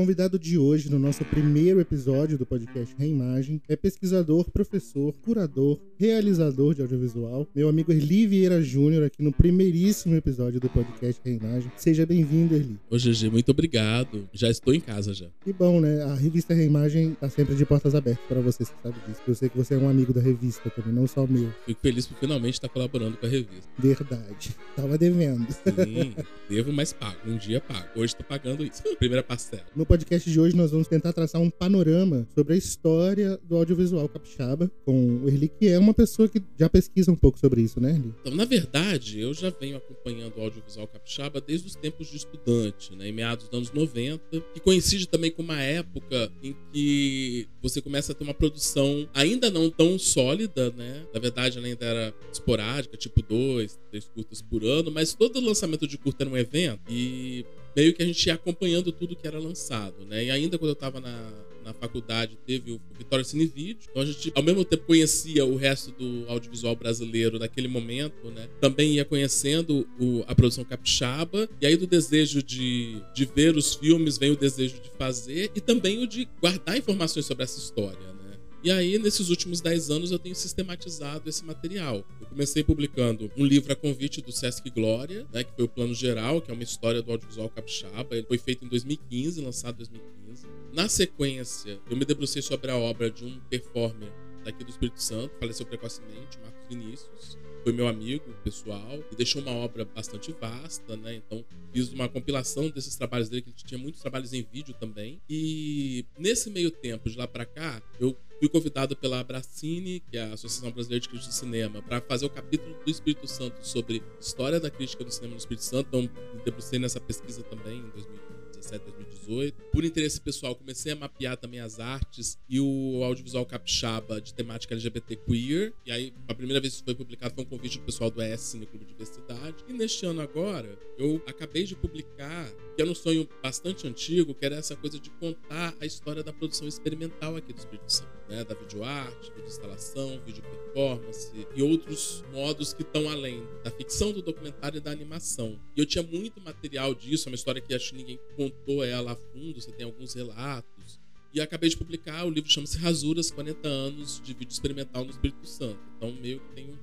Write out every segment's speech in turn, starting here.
convidado de hoje, no nosso primeiro episódio do podcast Reimagem, é pesquisador, professor, curador, realizador de audiovisual, meu amigo Erli Vieira Júnior, aqui no primeiríssimo episódio do podcast Reimagem. Seja bem-vindo, Erli. Ô, GG, muito obrigado. Já estou em casa já. Que bom, né? A revista Reimagem tá sempre de portas abertas para você, você sabe disso. Eu sei que você é um amigo da revista também, não só meu. Fico feliz por finalmente estar colaborando com a revista. Verdade. Tava devendo. Sim, devo, mas pago. Um dia pago. Hoje tô pagando isso. Primeira parcela. No podcast de hoje, nós vamos tentar traçar um panorama sobre a história do audiovisual capixaba com o Erli, que é uma pessoa que já pesquisa um pouco sobre isso, né, Erli? Então, na verdade, eu já venho acompanhando o audiovisual capixaba desde os tempos de estudante, né, em meados dos anos 90, que coincide também com uma época em que você começa a ter uma produção ainda não tão sólida, né? Na verdade, ela ainda era esporádica, tipo dois, três curtas por ano, mas todo lançamento de curta era um evento e meio que a gente ia acompanhando tudo que era lançado, né? E ainda quando eu tava na, na faculdade, teve o Vitória Cine Vídeo. Então a gente, ao mesmo tempo, conhecia o resto do audiovisual brasileiro naquele momento, né? Também ia conhecendo o, a produção capixaba. E aí, do desejo de, de ver os filmes, vem o desejo de fazer e também o de guardar informações sobre essa história, né? E aí, nesses últimos 10 anos, eu tenho sistematizado esse material. Eu comecei publicando um livro a convite do Sesc Glória, né, que foi o Plano Geral, que é uma história do audiovisual capixaba. Ele foi feito em 2015, lançado em 2015. Na sequência, eu me debrucei sobre a obra de um performer daqui do Espírito Santo, faleceu precocemente, Marcos Vinícius foi meu amigo pessoal e deixou uma obra bastante vasta, né? Então fiz uma compilação desses trabalhos dele, que ele tinha muitos trabalhos em vídeo também. E nesse meio tempo, de lá para cá, eu fui convidado pela Abracine, que é a Associação Brasileira de Crítica de Cinema, para fazer o capítulo do Espírito Santo sobre história da crítica do cinema no Espírito Santo. Então me debrucei nessa pesquisa também em 2015. 2017, 2018. Por interesse pessoal, comecei a mapear também as artes e o audiovisual capixaba de temática LGBT queer. E aí, a primeira vez que isso foi publicado foi um convite do pessoal do ES no Clube de Diversidade. E neste ano agora, eu acabei de publicar, que era um sonho bastante antigo, que era essa coisa de contar a história da produção experimental aqui do Espírito Santo, né? Da videoarte, vídeo instalação, vídeo performance e outros modos que estão além da ficção do documentário e da animação. E eu tinha muito material disso, é uma história que acho que ninguém contou ela a fundo, você tem alguns relatos. E acabei de publicar, o livro chama-se Rasuras, 40 anos de vídeo experimental no Espírito Santo. Então meio que tem um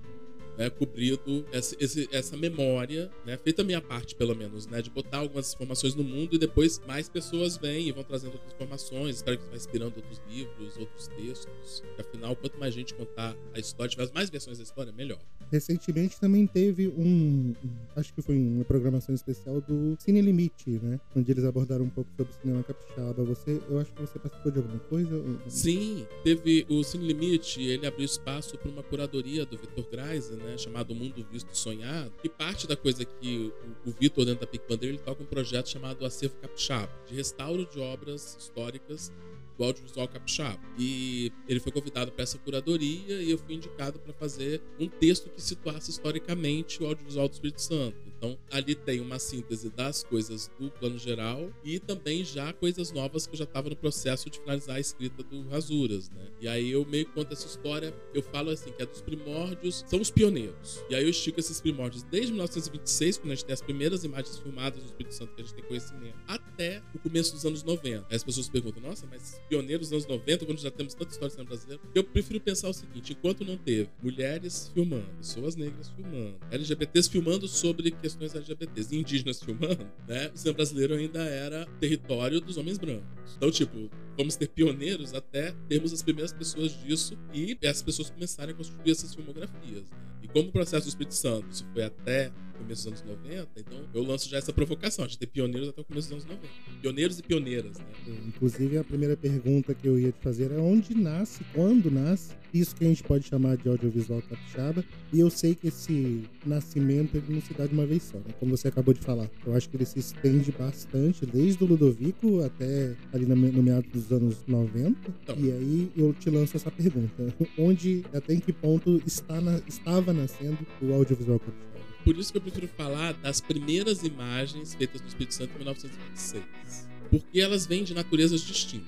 né, cobrido essa, esse, essa memória, né, feita a minha parte, pelo menos, né, de botar algumas informações no mundo e depois mais pessoas vêm e vão trazendo outras informações. Espero que isso vá inspirando outros livros, outros textos. Afinal, quanto mais gente contar a história, tiver mais versões da história, melhor. Recentemente também teve um, acho que foi uma programação especial do Cine Limite, né, onde eles abordaram um pouco sobre o cinema capixaba. Você, eu acho que você participou de alguma coisa? Sim, teve o Cine Limite, ele abriu espaço para uma curadoria do Vitor Greise, né, né, chamado Mundo Visto Sonhado, e parte da coisa que o, o Vitor, dentro da Pic Bandeira, ele toca um projeto chamado Acervo Capixaba, de restauro de obras históricas do audiovisual capixaba. E ele foi convidado para essa curadoria e eu fui indicado para fazer um texto que situasse historicamente o audiovisual do Espírito Santo. Então, ali tem uma síntese das coisas do plano geral e também já coisas novas que eu já estava no processo de finalizar a escrita do Rasuras, né? E aí eu meio que conto essa história, eu falo assim, que é dos primórdios, são os pioneiros. E aí eu estico esses primórdios desde 1926, quando a gente tem as primeiras imagens filmadas do Espírito Santo que a gente tem conhecimento, até o começo dos anos 90. Aí as pessoas perguntam, nossa, mas pioneiros dos anos 90, quando já temos tanta história cinema brasileiro? Eu prefiro pensar o seguinte, enquanto não teve mulheres filmando, pessoas negras filmando, LGBTs filmando sobre questões LGBTs e indígenas filmando, né? O cinema brasileiro ainda era território dos homens brancos. Então, tipo, vamos ter pioneiros até termos as primeiras pessoas disso e essas pessoas começarem a construir essas filmografias. E como o processo do Espírito Santo isso foi até começo dos anos 90, então eu lanço já essa provocação de ter pioneiros até o começo dos anos 90. Pioneiros e pioneiras, né? Inclusive, a primeira pergunta que eu ia te fazer é onde nasce, quando nasce isso que a gente pode chamar de audiovisual capixaba. E eu sei que esse nascimento ele não se dá de uma vez só, né? como você acabou de falar. Eu acho que ele se estende bastante, desde o Ludovico até ali no, no meado dos anos 90. Então. E aí eu te lanço essa pergunta: onde, até em que ponto está na, estava nascendo o audiovisual capixaba? Por isso que eu prefiro falar das primeiras imagens feitas no Espírito Santo em 1926. Porque elas vêm de naturezas distintas.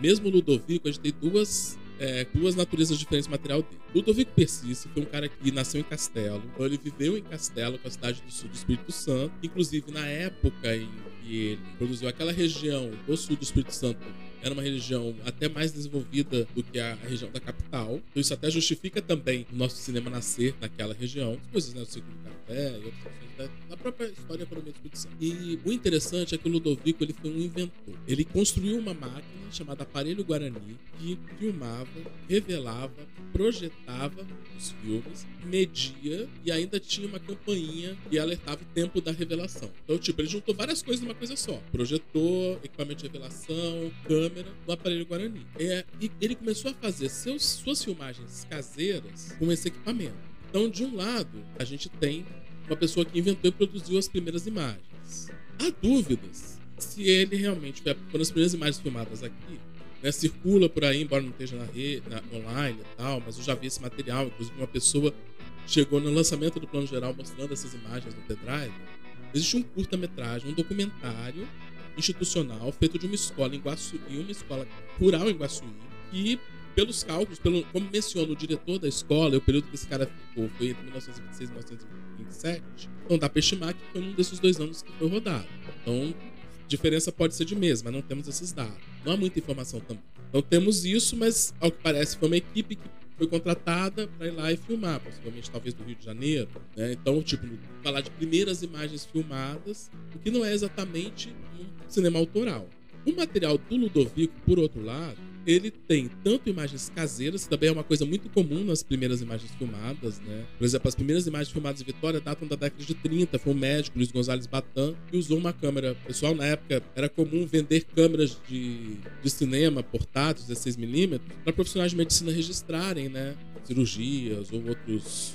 Mesmo Ludovico, a gente tem duas é, duas naturezas diferentes do material dele. Ludovico Persício foi um cara que nasceu em Castelo, então ele viveu em Castelo, com a cidade do sul do Espírito Santo. Inclusive, na época em que ele produziu aquela região do sul do Espírito Santo, era uma região até mais desenvolvida do que a região da capital. Então isso até justifica também o nosso cinema nascer naquela região. Coisas, né? O ciclo do café e outras coisas da, da própria história e economia de expedição. E o interessante é que o Ludovico ele foi um inventor. Ele construiu uma máquina chamada aparelho Guarani que filmava, revelava, projetava os filmes, media e ainda tinha uma campainha que alertava o tempo da revelação. Então, tipo, ele juntou várias coisas numa coisa só: projetor, equipamento de revelação, câmera no aparelho Guarani. É, e ele começou a fazer seus, suas filmagens caseiras com esse equipamento. Então, de um lado, a gente tem uma pessoa que inventou e produziu as primeiras imagens. Há dúvidas se ele realmente foi foram as primeiras imagens filmadas aqui. Né, circula por aí, embora não esteja na rede, na, online e tal, mas eu já vi esse material. Inclusive, uma pessoa chegou no lançamento do plano geral mostrando essas imagens no pendrive. Existe um curta-metragem, um documentário institucional feito de uma escola em Guaçuí, uma escola rural em Guaçuí, que pelos cálculos, pelo, como menciona o diretor da escola, o período que esse cara ficou foi entre 1926 e 1927, então dá para estimar que foi num desses dois anos que foi rodado. Então, diferença pode ser de mês, mas não temos esses dados. Não há muita informação também. Então temos isso, mas ao que parece foi uma equipe que foi contratada para ir lá e filmar, possivelmente talvez do Rio de Janeiro. Né? Então, tipo, falar de primeiras imagens filmadas, o que não é exatamente um cinema autoral. O material do Ludovico, por outro lado, ele tem tanto imagens caseiras, que também é uma coisa muito comum nas primeiras imagens filmadas, né? Por exemplo, as primeiras imagens filmadas de Vitória datam da década de 30. Foi um médico, Luiz Gonzalez Batan, que usou uma câmera. Pessoal, na época, era comum vender câmeras de, de cinema portáteis, 16mm, para profissionais de medicina registrarem, né? Cirurgias ou outros,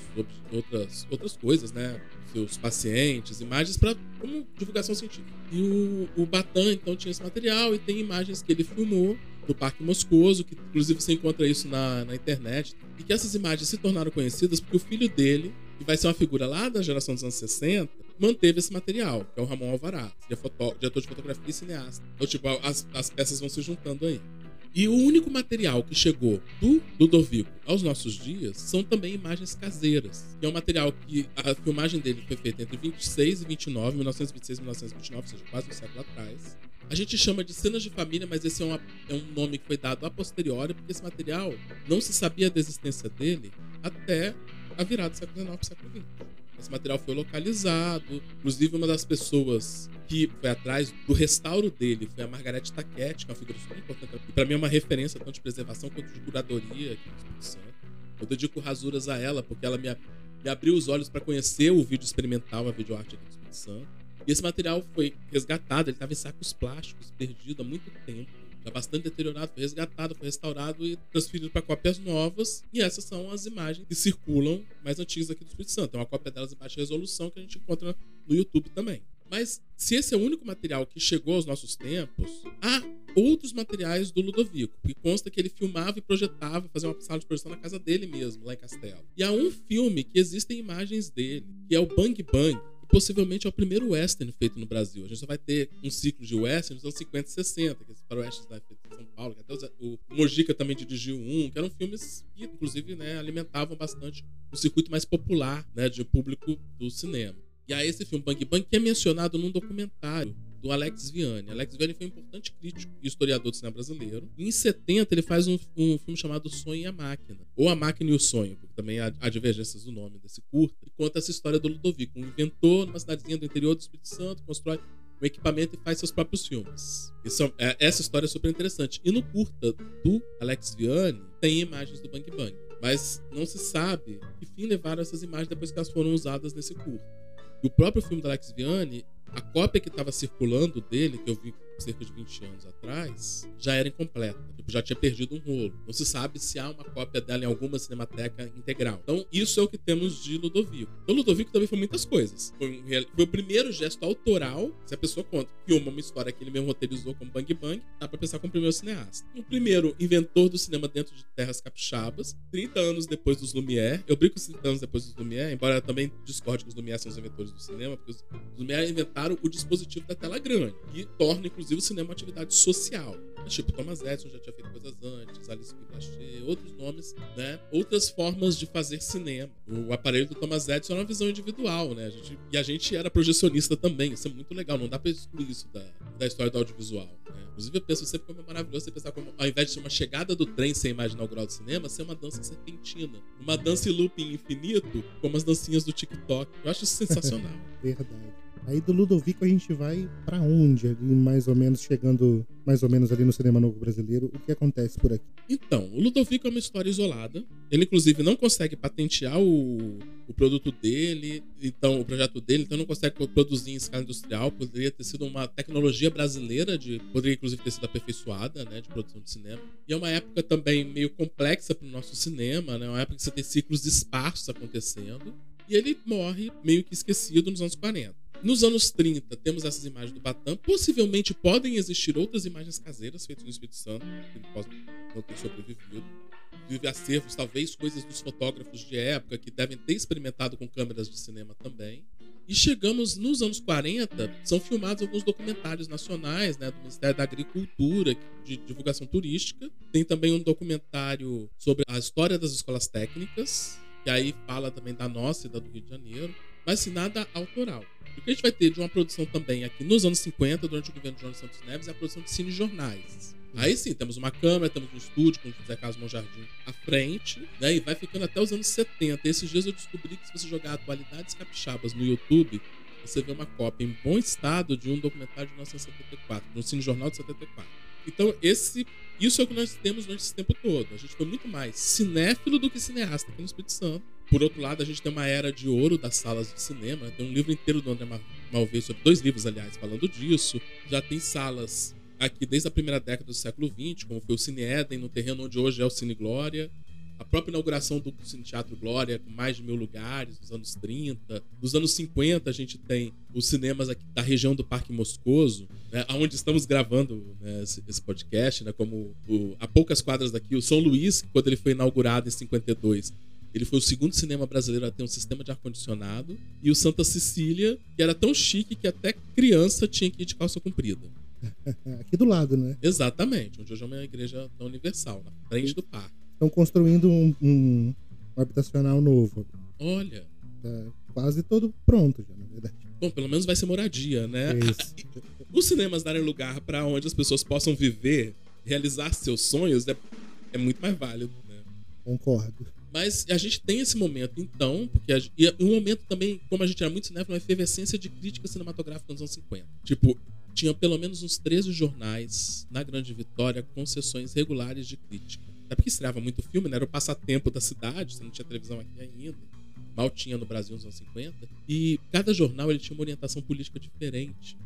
outras, outras coisas, né? Seus pacientes, imagens para como divulgação científica. E o, o Batan, então, tinha esse material e tem imagens que ele filmou do Parque Moscoso, que inclusive você encontra isso na, na internet, e que essas imagens se tornaram conhecidas porque o filho dele, que vai ser uma figura lá da geração dos anos 60, manteve esse material, que é o Ramon Alvará, é diretor de fotografia e cineasta. Então, tipo, as, as peças vão se juntando aí. E o único material que chegou do Ludovico aos nossos dias são também imagens caseiras, que é um material que a filmagem dele foi feita entre 26 e 29, 1926 e 1929, ou seja, quase um século atrás. A gente chama de cenas de família, mas esse é, uma, é, um nome que foi dado a posteriori, porque esse material não se sabia da existência dele até a virada do século XIX o século XX. Esse material foi localizado, inclusive uma das pessoas que foi atrás do restauro dele foi a Margarete Taquete, que é uma figura super importante, que para mim é uma referência tanto de preservação quanto de curadoria aqui no Espírito Santo. Eu dedico rasuras a ela, porque ela me, me abriu os olhos para conhecer o vídeo experimental, a videoarte aqui no Espírito Santo. E esse material foi resgatado, ele estava em sacos plásticos, perdido há muito tempo. Já bastante deteriorado, foi resgatado, foi restaurado e transferido para cópias novas. E essas são as imagens que circulam mais antigas aqui do Espírito Santo. É uma cópia delas em baixa resolução que a gente encontra no YouTube também. Mas se esse é o único material que chegou aos nossos tempos, há outros materiais do Ludovico, que consta que ele filmava e projetava, fazia uma sala de projeção na casa dele mesmo, lá em Castelo. E há um filme que existem imagens dele, que é o Bang Bang, possivelmente é o primeiro western feito no Brasil. A gente só vai ter um ciclo de western nos anos 50 e 60, que é faroestes da São Paulo, que até o Mojica também dirigiu um, que eram filmes que, inclusive, né, alimentavam bastante o circuito mais popular né, de público do cinema. E aí esse filme Bang Bang que é mencionado num documentário do Alex Vianney. Alex Vianney foi um importante crítico e historiador do cinema brasileiro. Em 70 ele faz um, um, filme chamado Sonho e a Máquina, ou A Máquina e o Sonho, porque também há, há divergências do nome desse curta, conta essa história do Ludovico, um inventor numa cidadezinha do interior do Espírito Santo, constrói um equipamento e faz seus próprios filmes. Isso, é, essa história é super interessante. E no curta do Alex Vianney tem imagens do Bang Bang. Mas não se sabe que fim levaram essas imagens depois que elas foram usadas nesse curta. E o próprio filme do Alex Vianney a cópia que estava circulando dele, que eu vi cerca de 20 anos atrás, já era incompleta. Tipo, já tinha perdido um rolo. Não se sabe se há uma cópia dela em alguma cinemateca integral. Então, isso é o que temos de Ludovico. Então, Ludovico também foi muitas coisas. Foi, um, foi o primeiro gesto autoral, se a pessoa conta, filma uma história que ele mesmo roteirizou como Bang Bang, dá pra pensar como o primeiro cineasta. O primeiro inventor do cinema dentro de terras capixabas, 30 anos depois dos Lumière. Eu brinco 30 anos depois dos Lumière, embora eu também discorde que os Lumière são os inventores do cinema, porque os Lumière inventaram o dispositivo da tela grande, que torna, inclusive, o cinema uma atividade social. Mas, tipo, Thomas Edison já tinha feito coisas antes, Alice Guy outros nomes, né? Outras formas de fazer cinema. O aparelho do Thomas Edison era uma visão individual, né? A gente, e a gente era projecionista também. Isso é muito legal, não dá pra excluir isso da, da história do audiovisual. Né? Inclusive, eu penso sempre como é maravilhoso você pensar como, ao invés de ser uma chegada do trem sem imagem inaugural do cinema, ser uma dança serpentina. Uma dança em looping infinito, como as dancinhas do TikTok. Eu acho isso sensacional. Verdade. Aí do Ludovico a gente vai para onde? Ali mais ou menos chegando mais ou menos ali no cinema novo brasileiro. O que acontece por aqui? Então, o Ludovico é uma história isolada. Ele inclusive não consegue patentear o, o produto dele, então o projeto dele, então não consegue produzir em escala industrial. Poderia ter sido uma tecnologia brasileira de poderia inclusive ter sido aperfeiçoada, né, de produção de cinema. E é uma época também meio complexa para o nosso cinema, né? Uma época que você tem ciclos esparsos acontecendo. E ele morre meio que esquecido nos anos 40. Nos anos 30, temos essas imagens do Batam. Possivelmente podem existir outras imagens caseiras feitas no Espírito Santo, que não ter sobrevivido. Vive acervos, talvez coisas dos fotógrafos de época que devem ter experimentado com câmeras de cinema também. E chegamos nos anos 40, são filmados alguns documentários nacionais, né, do Ministério da Agricultura, de divulgação turística. Tem também um documentário sobre a história das escolas técnicas, que aí fala também da nossa e da do Rio de Janeiro mas se nada autoral. O que a gente vai ter de uma produção também aqui nos anos 50, durante o governo de João Santos Neves, é a produção de cinejornais. Aí sim, temos uma câmera, temos um estúdio com o José Carlos Monjardim à frente, né? E vai ficando até os anos 70. Esses dias eu descobri que se você jogar Atualidades Capixabas no YouTube, você vê uma cópia em bom estado de um documentário de 1974, de um cinejornal de 74. Então, esse, isso é o que nós temos durante esse tempo todo. A gente foi muito mais cinéfilo do que cineasta aqui no Espírito Santo. Por outro lado, a gente tem uma era de ouro das salas de cinema. Tem um livro inteiro do André Malvê sobre dois livros, aliás, falando disso. Já tem salas aqui desde a primeira década do século XX, como foi o Cine Eden, no terreno onde hoje é o Cine Glória. A própria inauguração do Cine Teatro Glória, com mais de mil lugares, nos anos 30. Nos anos 50, a gente tem os cinemas aqui da região do Parque Moscoso, né, onde estamos gravando né, esse, esse, podcast, né, como o, a poucas quadras daqui, o São Luís, que quando ele foi inaugurado em 52, ele foi o segundo cinema brasileiro a ter um sistema de ar-condicionado. E o Santa Cecília, que era tão chique que até criança tinha que ir de calça comprida. Aqui do lado, né? Exatamente, onde hoje é uma igreja universal, na frente do parque. Estão construindo um, um, um habitacional novo. Olha. Tá quase todo pronto já, na verdade. Bom, pelo menos vai ser moradia, né? Isso. Os cinemas darem lugar para onde as pessoas possam viver, realizar seus sonhos, é, é muito mais válido, né? Concordo. Mas a gente tem esse momento, então, porque a, e um momento também, como a gente era muito cinéfilo, uma efervescência de crítica cinematográfica nos anos 50. Tipo, tinha pelo menos uns 13 jornais na Grande Vitória com sessões regulares de crítica. Até porque estreava muito filme, né? Era o passatempo da cidade, você não tinha televisão aqui ainda. Mal tinha no Brasil nos anos 50. E cada jornal ele tinha uma orientação política diferente.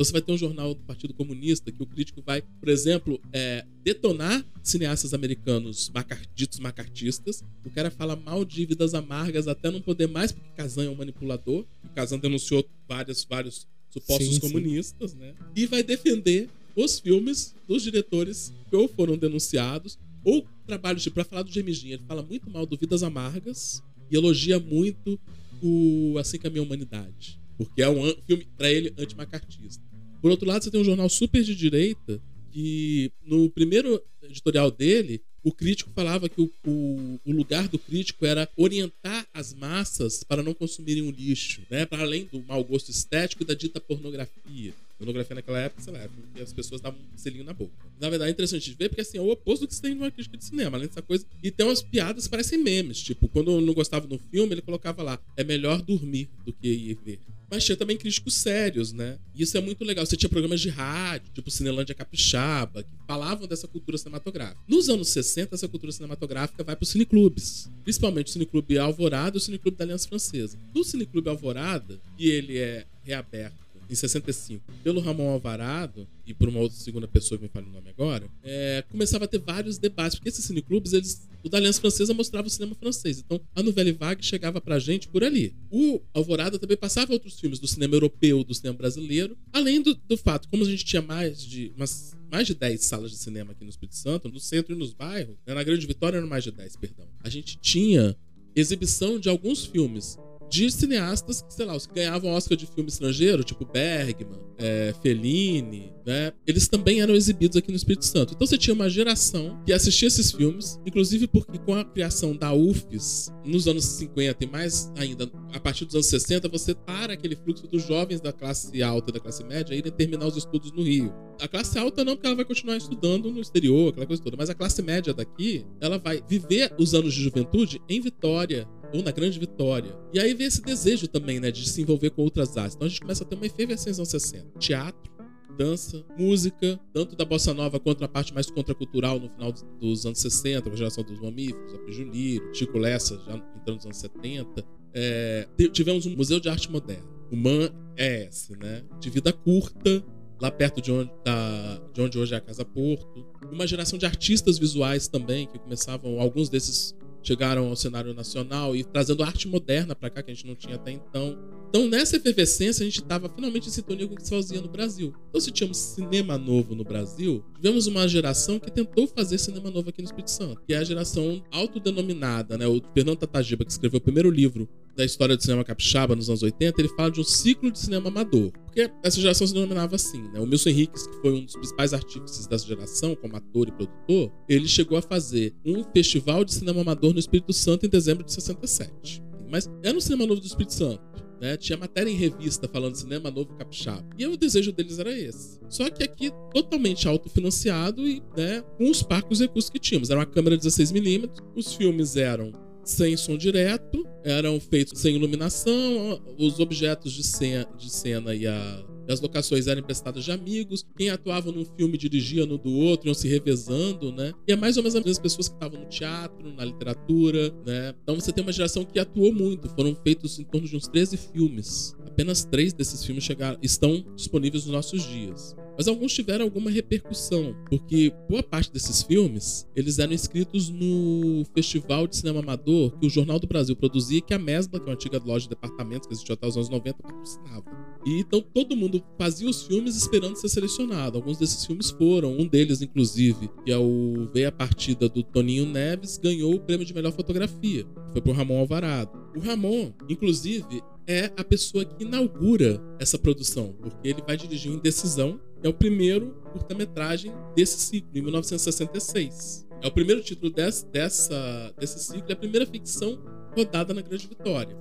Então você vai ter um jornal do Partido Comunista que o crítico vai, por exemplo, é, detonar cineastas americanos ditos macartistas. O cara fala mal de vidas amargas até não poder mais, porque Kazan é um manipulador. O Kazan denunciou vários, vários supostos sim, comunistas, sim. né? E vai defender os filmes dos diretores que ou foram denunciados ou trabalhos de para falar do Dean, ele fala muito mal do Vidas Amargas e elogia muito o Assim que a Minha Humanidade, porque é um filme para ele antimacartista. Por outro lado, você tem um jornal super de direita que no primeiro editorial dele, o crítico falava que o, o, o, lugar do crítico era orientar as massas para não consumirem o lixo, né? Para além do mau gosto estético e da dita pornografia. Pornografia naquela época, sei lá, é as pessoas davam um selinho na boca. Na verdade, é interessante de ver, porque assim, é o oposto do que se tem numa crítica de cinema, além dessa coisa. E tem umas piadas que parecem memes. Tipo, quando eu não gostava do filme, ele colocava lá: é melhor dormir do que ir ver. Mas tinha também críticos sérios, né? E isso é muito legal. Você tinha programas de rádio, tipo Cinelândia Capixaba, que falavam dessa cultura cinematográfica. Nos anos 60, essa cultura cinematográfica vai para os cineclubes. Principalmente o Cineclube Alvorada e o Cineclube da Aliança Francesa. No Cineclube Alvorada, que ele é reaberto em 65, pelo Ramon Alvarado, e por uma outra segunda pessoa que me fala o nome agora, é, começava a ter vários debates, porque esses cineclubes, eles, o da Aliança Francesa mostrava o cinema francês. Então, a Nouvelle Vague chegava pra gente por ali. O Alvorada também passava outros filmes do cinema europeu, do cinema brasileiro, além do, do fato, como a gente tinha mais de umas mais de 10 salas de cinema aqui no Espírito Santo, no centro e nos bairros, né, na Grande Vitória eram mais de 10, perdão. A gente tinha exibição de alguns filmes de cineastas que, sei lá, os que ganhavam Oscar de filme estrangeiro, tipo Bergman, é, Fellini, né? Eles também eram exibidos aqui no Espírito Santo. Então você tinha uma geração que assistia esses filmes, inclusive porque com a criação da UFES nos anos 50 e mais ainda a partir dos anos 60, você para aquele fluxo dos jovens da classe alta e da classe média irem terminar os estudos no Rio. A classe alta não, porque ela vai continuar estudando no exterior, aquela coisa toda, mas a classe média daqui, ela vai viver os anos de juventude em Vitória, ou na Grande Vitória. E aí vem esse desejo também, né, de se envolver com outras artes. Então a gente começa a ter uma efervescência nos anos 60. Teatro, dança, música, tanto da bossa nova quanto na parte mais contracultural no final dos anos 60, com a geração dos mamíferos, a Juliro, Chico Lessa, já entrando nos anos 70. É, tivemos um museu de arte moderna, o MAN ES, né, de vida curta, lá perto de onde, da, de onde hoje é a Casa Porto. Uma geração de artistas visuais também, que começavam, alguns desses chegaram ao cenário nacional e trazendo arte moderna para cá, que a gente não tinha até então. Então, nessa efervescência, a gente estava finalmente em sintonia com o que se fazia no Brasil. Então, se tínhamos cinema novo no Brasil, tivemos uma geração que tentou fazer cinema novo aqui no Espírito Santo, que é a geração autodenominada, né? O Fernando Tatagiba, que escreveu o primeiro livro da história do cinema capixaba nos anos 80, ele fala de um ciclo de cinema amador. Porque essa geração se denominava assim, né? O Milson Henriques, que foi um dos principais artífices dessa geração, como ator e produtor, ele chegou a fazer um festival de cinema amador no Espírito Santo em dezembro de 67. Mas é no Cinema Novo do Espírito Santo. Né? Tinha matéria em revista falando cinema novo capixaba. E o desejo deles era esse. Só que aqui totalmente autofinanciado e né, com os parcos recursos que tínhamos. Era uma câmera 16mm, os filmes eram sem som direto, eram feitos sem iluminação, os objetos de cena, de cena e a, as locações eram emprestadas de amigos, quem atuava num filme dirigia no do outro, iam se revezando, né? E é mais ou menos as mesmas pessoas que estavam no teatro, na literatura, né? Então você tem uma geração que atuou muito, foram feitos em torno de uns 13 filmes. Apenas três desses filmes chegaram, estão disponíveis nos nossos dias. Mas alguns tiveram alguma repercussão, porque boa parte desses filmes, eles eram inscritos no Festival de Cinema Amador que o Jornal do Brasil produzia e que a Mesbla, que é uma antiga loja de departamentos que existiu até os anos 90, patrocinava. E então todo mundo fazia os filmes esperando ser selecionado. Alguns desses filmes foram, um deles inclusive, que é o Veio a Partida do Toninho Neves, ganhou o prêmio de melhor fotografia. Foi por Ramon Alvarado. O Ramon, inclusive, é a pessoa que inaugura essa produção, porque ele vai dirigir Indecisão, que é o primeiro curta-metragem desse ciclo, em 1966. É o primeiro título desse, dessa, desse ciclo e a primeira ficção rodada na Grande Vitória.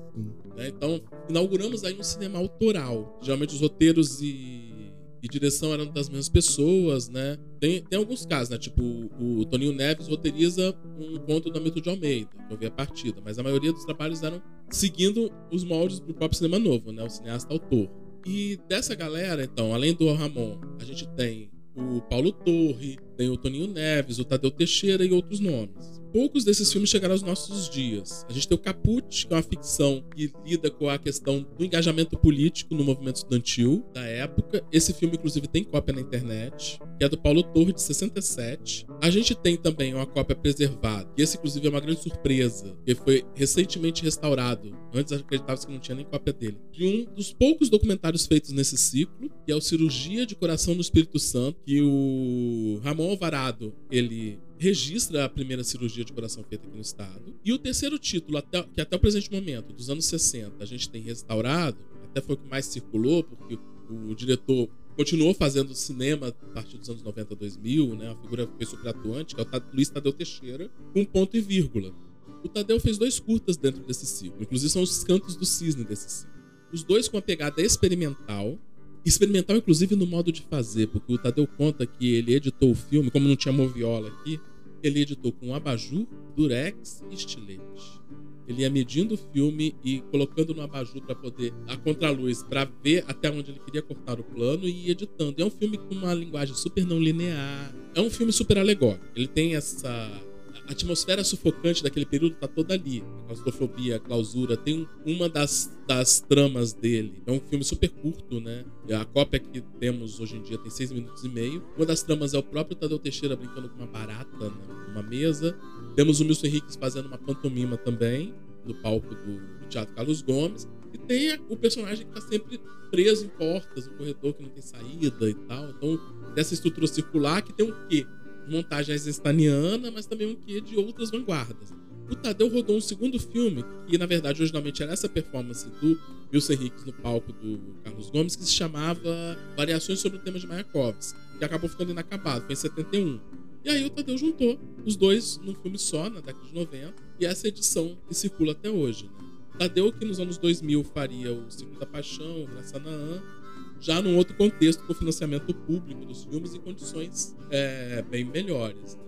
Né? Então, inauguramos aí um cinema autoral. Geralmente os roteiros e, e direção eram das mesmas pessoas, né? Tem, tem alguns casos, né? Tipo, o, o Toninho Neves roteiriza um conto do Hamilton de Almeida, que eu vi a partida, mas a maioria dos trabalhos eram seguindo os moldes do próprio cinema novo, né? O cineasta autor. E dessa galera, então, além do Ramon, a gente tem o Paulo Torre, tem o Toninho Neves, o Tadeu Teixeira e outros nomes poucos desses filmes chegaram aos nossos dias. A gente tem o Caput, que é uma ficção que lida com a questão do engajamento político no movimento estudantil da época. Esse filme, inclusive, tem cópia na internet, que é do Paulo Torre, de 67. A gente tem também uma cópia preservada, que esse, inclusive, é uma grande surpresa, que foi recentemente restaurado. Antes acreditava que não tinha nem cópia dele. De um dos poucos documentários feitos nesse ciclo, que é o Cirurgia de Coração no Espírito Santo, que o Ramon Alvarado, ele registra a primeira cirurgia de coração feita aqui no estado. E o terceiro título, até, que até o presente momento, dos anos 60, a gente tem restaurado, até foi o que mais circulou, porque o, diretor continuou fazendo cinema a partir dos anos 90 2000, né? Uma figura foi super atuante, que é o Luiz Tadeu Teixeira, com ponto e vírgula. O Tadeu fez dois curtas dentro desse ciclo, inclusive são os cantos do cisne desse ciclo. Os dois com uma pegada experimental, experimental inclusive no modo de fazer, porque o Tadeu conta que ele editou o filme, como não tinha moviola aqui, ele editou com abajur, durex e estilete. Ele ia medindo o filme e colocando no abajur para poder, a contraluz, para ver até onde ele queria cortar o plano e editando. É um filme com uma linguagem super não linear. É um filme super alegórico. Ele tem essa a atmosfera sufocante daquele período tá toda ali. A claustrofobia, a clausura. Tem uma das, das tramas dele. É um filme super curto, né? A cópia que temos hoje em dia tem seis minutos e meio. Uma das tramas é o próprio Tadeu Teixeira brincando com uma barata né? numa mesa. Temos o Milson Henriques fazendo uma pantomima também, no palco do, do Teatro Carlos Gomes. E tem o personagem que tá sempre preso em portas, um corredor que não tem saída e tal. Então, dessa estrutura circular que tem um quê? Montagem eisensteiniana, mas também um quê de outras vanguardas. O Tadeu rodou um segundo filme, que na verdade originalmente era essa performance do Wilson Henriques no palco do Carlos Gomes, que se chamava Variações sobre o tema de Mayakovsky, que acabou ficando inacabado, foi em 71. E aí o Tadeu juntou os dois num filme só, na década de 90, e essa edição que circula até hoje. Né? Tadeu, que nos anos 2000 faria o Ciclo da Paixão, Graça Naã, já num outro contexto, com financiamento público dos filmes em condições é, bem melhores. Né?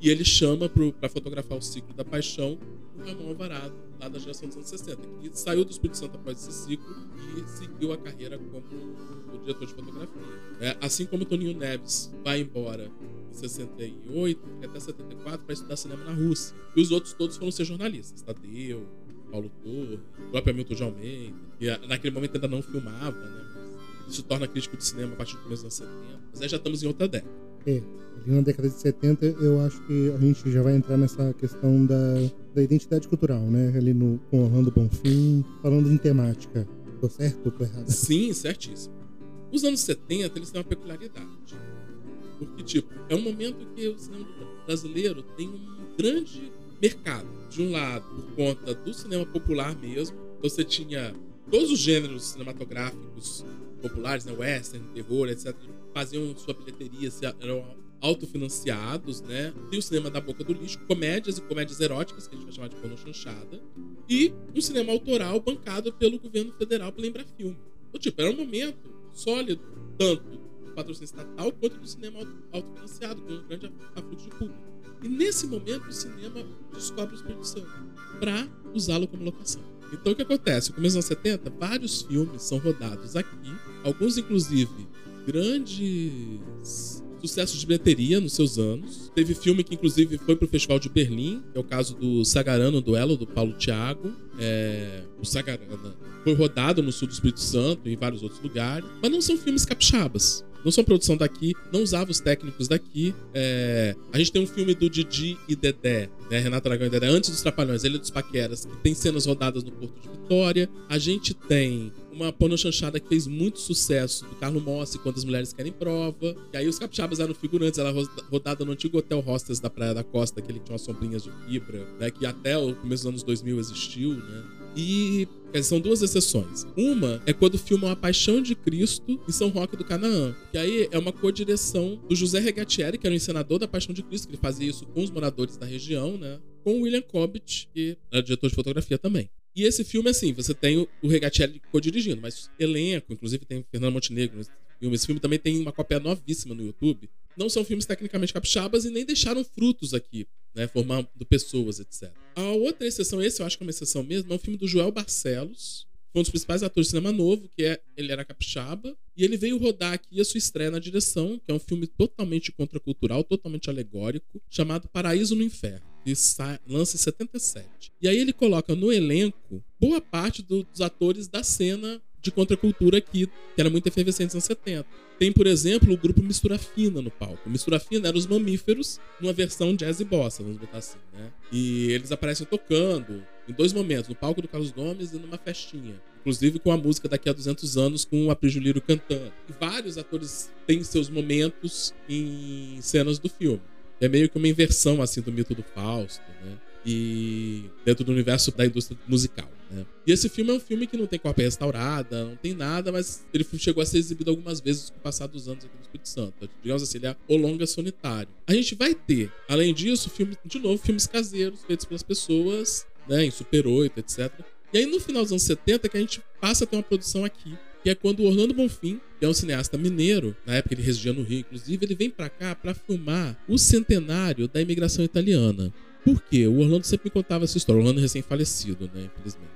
E ele chama para fotografar o Ciclo da Paixão o Ramon Alvarado, lá da geração dos anos 60, que saiu do Espírito Santo após esse ciclo e seguiu a carreira como diretor de fotografia. É, assim como Toninho Neves vai embora em 68 até 74 para estudar cinema na Rússia. E os outros todos foram ser jornalistas. Tadeu, Paulo Torre, o próprio Hamilton de Almeida, que naquele momento ainda não filmava, né? Se torna crítico de cinema a partir do começo dos anos 70. Mas aí já estamos em outra década. É, ali na década de 70 eu acho que a gente já vai entrar nessa questão da, da identidade cultural, né? Ali no, com Orlando Bonfim, falando em temática. Tô certo ou tô errado? Sim, certíssimo. Os anos 70, eles têm uma peculiaridade. Porque, tipo, é um momento que o cinema brasileiro tem um grande mercado. De um lado, por conta do cinema popular mesmo. Você tinha todos os gêneros cinematográficos populares, né? Western, terror, etc. Faziam sua bilheteria, eram autofinanciados, né? Tem o cinema da boca do lixo, comédias e comédias eróticas, que a gente vai chamar de porno chanchada. E um cinema autoral bancado pelo governo federal pela Embrafilme. Então, tipo, era um momento sólido, tanto do patrocínio estatal quanto do cinema autofinanciado, com um grande afluxo de público. E nesse momento o cinema descobre o Espírito para usá-lo como locação. Então o que acontece? No começo dos anos 70, vários filmes são rodados aqui, alguns inclusive grandes sucessos de bilheteria nos seus anos. Teve filme que inclusive foi pro Festival de Berlim, é o caso do Sagarana, duelo do Paulo Thiago. É... o Sagarana foi rodado no sul do Espírito Santo e em vários outros lugares, mas não são filmes capixabas não são produção daqui, não usava os técnicos daqui. É... a gente tem um filme do Didi e Dedé, né? Renato Aragão e Dedé, antes dos Trapalhões, Ele dos Paqueras, que tem cenas rodadas no Porto de Vitória. A gente tem uma porno chanchada que fez muito sucesso do Carlo Mossi, Quando as Mulheres Querem Prova. E aí os capixabas eram figurantes, ela rodada no antigo Hotel Hostels da Praia da Costa, que ele tinha umas sombrinhas de fibra, né? Que até o começo dos anos 2000 existiu, né? E são duas exceções. Uma é quando filmam A Paixão de Cristo em São Roque do Canaã. Que aí é uma co-direção do José Regatieri, que era o encenador da Paixão de Cristo, que ele fazia isso com os moradores da região, né? Com o William Cobbett, que era diretor de fotografia também. E esse filme, assim, você tem o Regatieri co-dirigindo, mas elenco, inclusive tem Fernando Montenegro nesse filme. Esse filme também tem uma cópia novíssima no YouTube. Não são filmes tecnicamente capixabas e nem deixaram frutos aqui né, formando pessoas, etc. A outra exceção, esse eu acho que é uma exceção mesmo, é um filme do Joel Barcelos, um dos principais atores de cinema novo, que é ele era capixaba, e ele veio rodar aqui a sua estreia na direção, que é um filme totalmente contracultural, totalmente alegórico, chamado Paraíso no Inferno, que lança em 77. E aí ele coloca no elenco boa parte do, dos atores da cena de contracultura aqui, que era muito efervescente nos anos 70. Tem, por exemplo, o grupo Mistura Fina no palco. Mistura Fina eram os mamíferos numa versão jazz e bossa, vamos botar assim, né? E eles aparecem tocando em dois momentos, no palco do Carlos Gomes e numa festinha. Inclusive com a música Daqui a 200 Anos, com o Aprijuliro cantando. E vários atores têm seus momentos em cenas do filme. É meio que uma inversão, assim, do mito do Fausto, né? E dentro do universo da indústria musical. Né? E esse filme é um filme que não tem cópia restaurada, não tem nada, mas ele chegou a ser exibido algumas vezes com o passar dos anos aqui no Espírito Santo. Digamos assim, ele é o longa solitário. A gente vai ter, além disso, filme, de novo, filmes caseiros feitos pelas pessoas, né, em Super 8, etc. E aí no final dos anos 70 que a gente passa a ter uma produção aqui, que é quando o Orlando Bonfim, que é um cineasta mineiro, na época ele residia no Rio, inclusive, ele vem para cá para filmar o centenário da imigração italiana. Por quê? O Orlando sempre me contava essa história. O Orlando é recém-falecido, né? Infelizmente.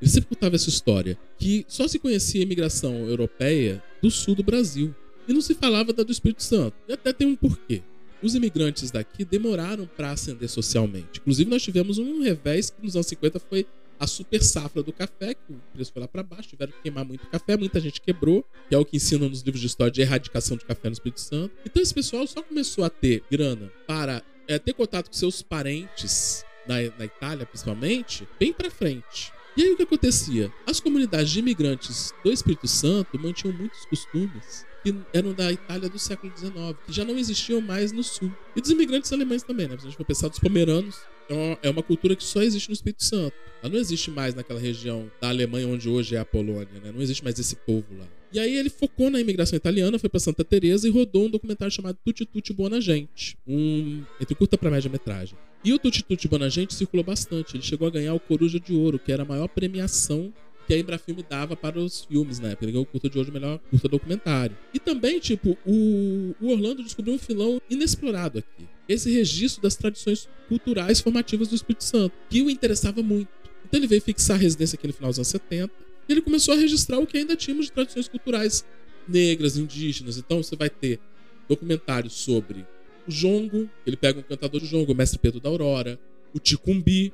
Ele sempre contava essa história. Que só se conhecia a imigração europeia do sul do Brasil. E não se falava da do Espírito Santo. E até tem um porquê. Os imigrantes daqui demoraram para ascender socialmente. Inclusive, nós tivemos um revés que nos anos 50 foi a super safra do café, que o preço foi lá para baixo, tiveram que queimar muito café, muita gente quebrou, que é o que ensinam nos livros de história de erradicação de café no Espírito Santo. Então esse pessoal só começou a ter grana para é, ter contato com seus parentes na, na Itália, principalmente, bem para frente. E aí o que acontecia? As comunidades de imigrantes do Espírito Santo mantinham muitos costumes que eram da Itália do século XIX, que já não existiam mais no sul. E dos imigrantes alemães também, né? Se a gente for pensar dos pomeranos, é uma, é uma cultura que só existe no Espírito Santo. Ela não existe mais naquela região da Alemanha onde hoje é a Polônia, né? Não existe mais esse povo lá. E aí ele focou na imigração italiana, foi para Santa Teresa e rodou um documentário chamado Tutti Tutti Buona Gente, um entre curta para média metragem. E o Tutti Tutti Buona Gente circulou bastante. Ele chegou a ganhar o Coruja de Ouro, que era a maior premiação que a Embrafilme dava para os filmes, né? Ele ganhou o curta de ouro melhor curta documentário. E também, tipo, o, o Orlando descobriu um filão inexplorado aqui. Esse registro das tradições culturais formativas do Espírito Santo, que o interessava muito. Então ele veio fixar a residência aqui no final dos anos 70 ele começou a registrar o que ainda tínhamos de tradições culturais negras, indígenas. Então você vai ter documentários sobre o jongo, ele pega um cantador de jongo, o mestre Pedro da Aurora, o ticumbi,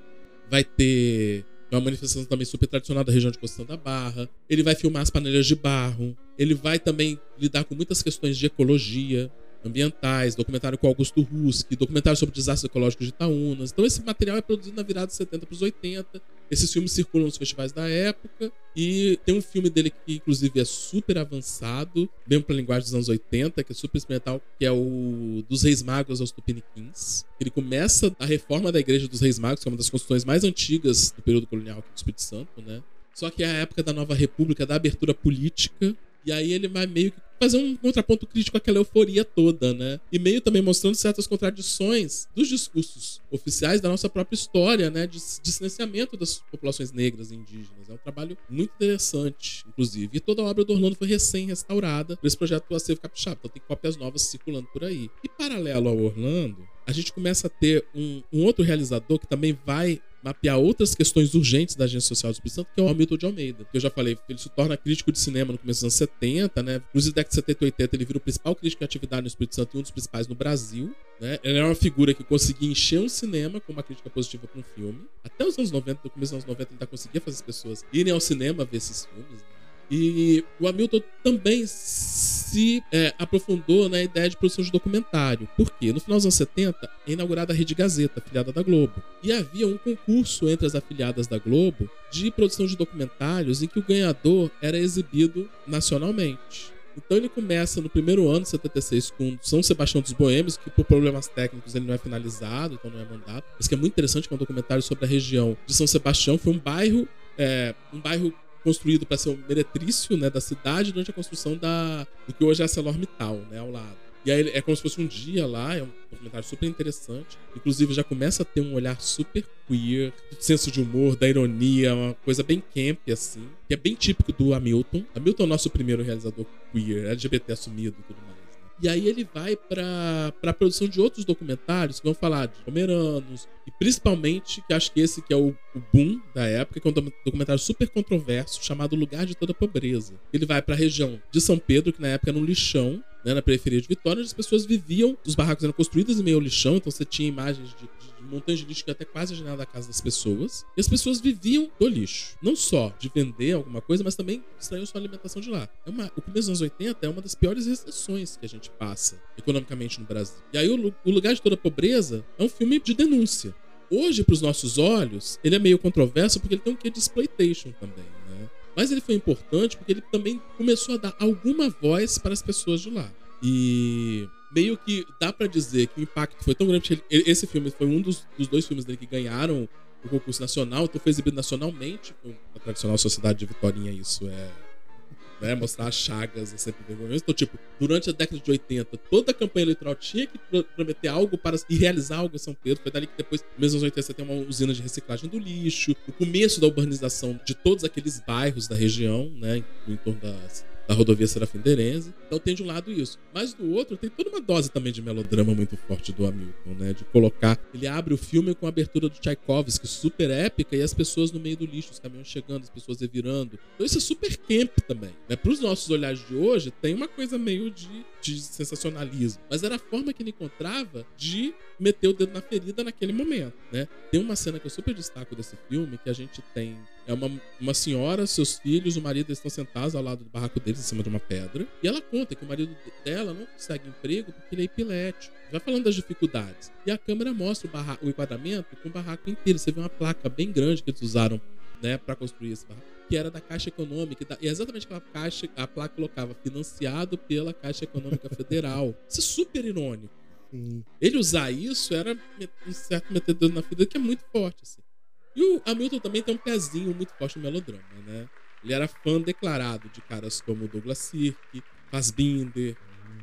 vai ter uma manifestação também super tradicional da região de Constituição da Barra. Ele vai filmar as panelas de barro. Ele vai também lidar com muitas questões de ecologia ambientais, documentário com Augusto Ruski, documentário sobre desastres ecológicos de Itaúnas. Então esse material é produzido na virada dos 70 para os 80. Esses filmes circulam nos festivais da época e tem um filme dele que inclusive é super avançado, mesmo a linguagem dos anos 80, que é super experimental, que é o dos Reis Magos aos Tupiniquins. Ele começa a reforma da Igreja dos Reis Magos, que é uma das construções mais antigas do período colonial aqui do Espírito Santo, né? Só que é a época da nova república, da abertura política, e aí ele vai meio que fazer um contraponto crítico àquela euforia toda, né? E meio também mostrando certas contradições dos discursos oficiais da nossa própria história, né? De, silenciamento das populações negras e indígenas. É um trabalho muito interessante, inclusive. E toda a obra do Orlando foi recém-restaurada por esse projeto do Acervo Capixaba. Então tem cópias novas circulando por aí. E paralelo ao Orlando, a gente começa a ter um, um outro realizador que também vai mapear outras questões urgentes da agência social do Espírito Santo, que é o Hamilton de Almeida. Que eu já falei, ele se torna crítico de cinema no começo dos anos 70, né? Nos décadas de 70 e 80, ele vira o principal crítico de atividade no Espírito Santo e um dos principais no Brasil. Né? Ele é uma figura que conseguia encher um cinema com uma crítica positiva para um filme. Até os anos 90, no começo dos anos 90, ele ainda conseguia fazer as pessoas irem ao cinema ver esses filmes. Né? E o Hamilton também se é, aprofundou na ideia de produção de documentário. Por quê? No final dos anos 70, é inaugurada a Rede Gazeta, afiliada da Globo. E havia um concurso entre as afiliadas da Globo de produção de documentários em que o ganhador era exibido nacionalmente. Então ele começa no primeiro ano, 76, com São Sebastião dos Boêmios, que por problemas técnicos ele não é finalizado, então não é mandado. Mas que é muito interessante, que é um documentário sobre a região de São Sebastião. Foi um bairro, é, um bairro construído para ser o meretrício né, da cidade durante a construção da, do que hoje é a ArcelorMittal, né, ao lado. E aí é como se fosse um dia lá, é um documentário super interessante. Inclusive já começa a ter um olhar super queer, do senso de humor, da ironia, uma coisa bem camp, assim, que é bem típico do Hamilton. Hamilton é o nosso primeiro realizador queer, LGBT assumido e tudo mais. E aí ele vai para a produção de outros documentários que vão falar de pomeranos, e principalmente, que acho que esse que é o, o boom da época, que é um documentário super controverso chamado Lugar de Toda Pobreza. Ele vai para a região de São Pedro, que na época era um lixão, né, na periferia de Vitória, onde as pessoas viviam, os barracos eram construídos em meio ao lixão, então você tinha imagens de, de montanha de lixo que até quase a janela da casa das pessoas. E as pessoas viviam do lixo. Não só de vender alguma coisa, mas também extraíam sua alimentação de lá. É uma, o começo dos anos 80 é uma das piores recessões que a gente passa economicamente no Brasil. E aí o, o Lugar de Toda Pobreza é um filme de denúncia. Hoje, para os nossos olhos, ele é meio controverso porque ele tem um quê de exploitation também? Mas ele foi importante porque ele também começou a dar alguma voz para as pessoas de lá. E meio que dá para dizer que o impacto foi tão grande. Ele, esse filme foi um dos, dos, dois filmes dele que ganharam o concurso nacional, então foi exibido nacionalmente. A tradicional Sociedade de Vitorinha, isso é. Né, mostrar as chagas é sempre vergonhoso. Então, tipo, durante a década de 80, toda a campanha eleitoral tinha que prometer algo para e realizar algo em São Pedro. Foi dali que depois, mesmo nos 80, você tem uma usina de reciclagem do lixo, o começo da urbanização de todos aqueles bairros da região, né, em torno das da rodovia Serafim Derenze. Então tem de um lado isso. Mas do outro tem toda uma dose também de melodrama muito forte do Hamilton, né? De colocar. Ele abre o filme com a abertura do Tchaikovsky, super épica, e as pessoas no meio do lixo, os caminhões chegando, as pessoas revirando. Então isso é super camp também. Né? Para os nossos olhares de hoje, tem uma coisa meio de, de sensacionalismo. Mas era a forma que ele encontrava de meter o dedo na ferida naquele momento, né? Tem uma cena que eu super destaco desse filme, que a gente tem é uma, uma senhora, seus filhos, o marido estão sentados ao lado do barraco deles, em cima de uma pedra. E ela conta que o marido dela não consegue emprego porque ele é epilético. Vai falando das dificuldades. E a câmera mostra o, barra, o enquadramento com o barraco inteiro. Você vê uma placa bem grande que eles usaram né, para construir esse barraco. Que era da Caixa Econômica. E é exatamente aquela caixa, a placa colocava financiado pela Caixa Econômica Federal. Isso é super irônico Sim. Ele usar isso era um certo metedor na vida que é muito forte, assim. E o Hamilton também tem um pezinho muito forte no melodrama, né? Ele era fã declarado de caras como Douglas Sirk, Fassbinder,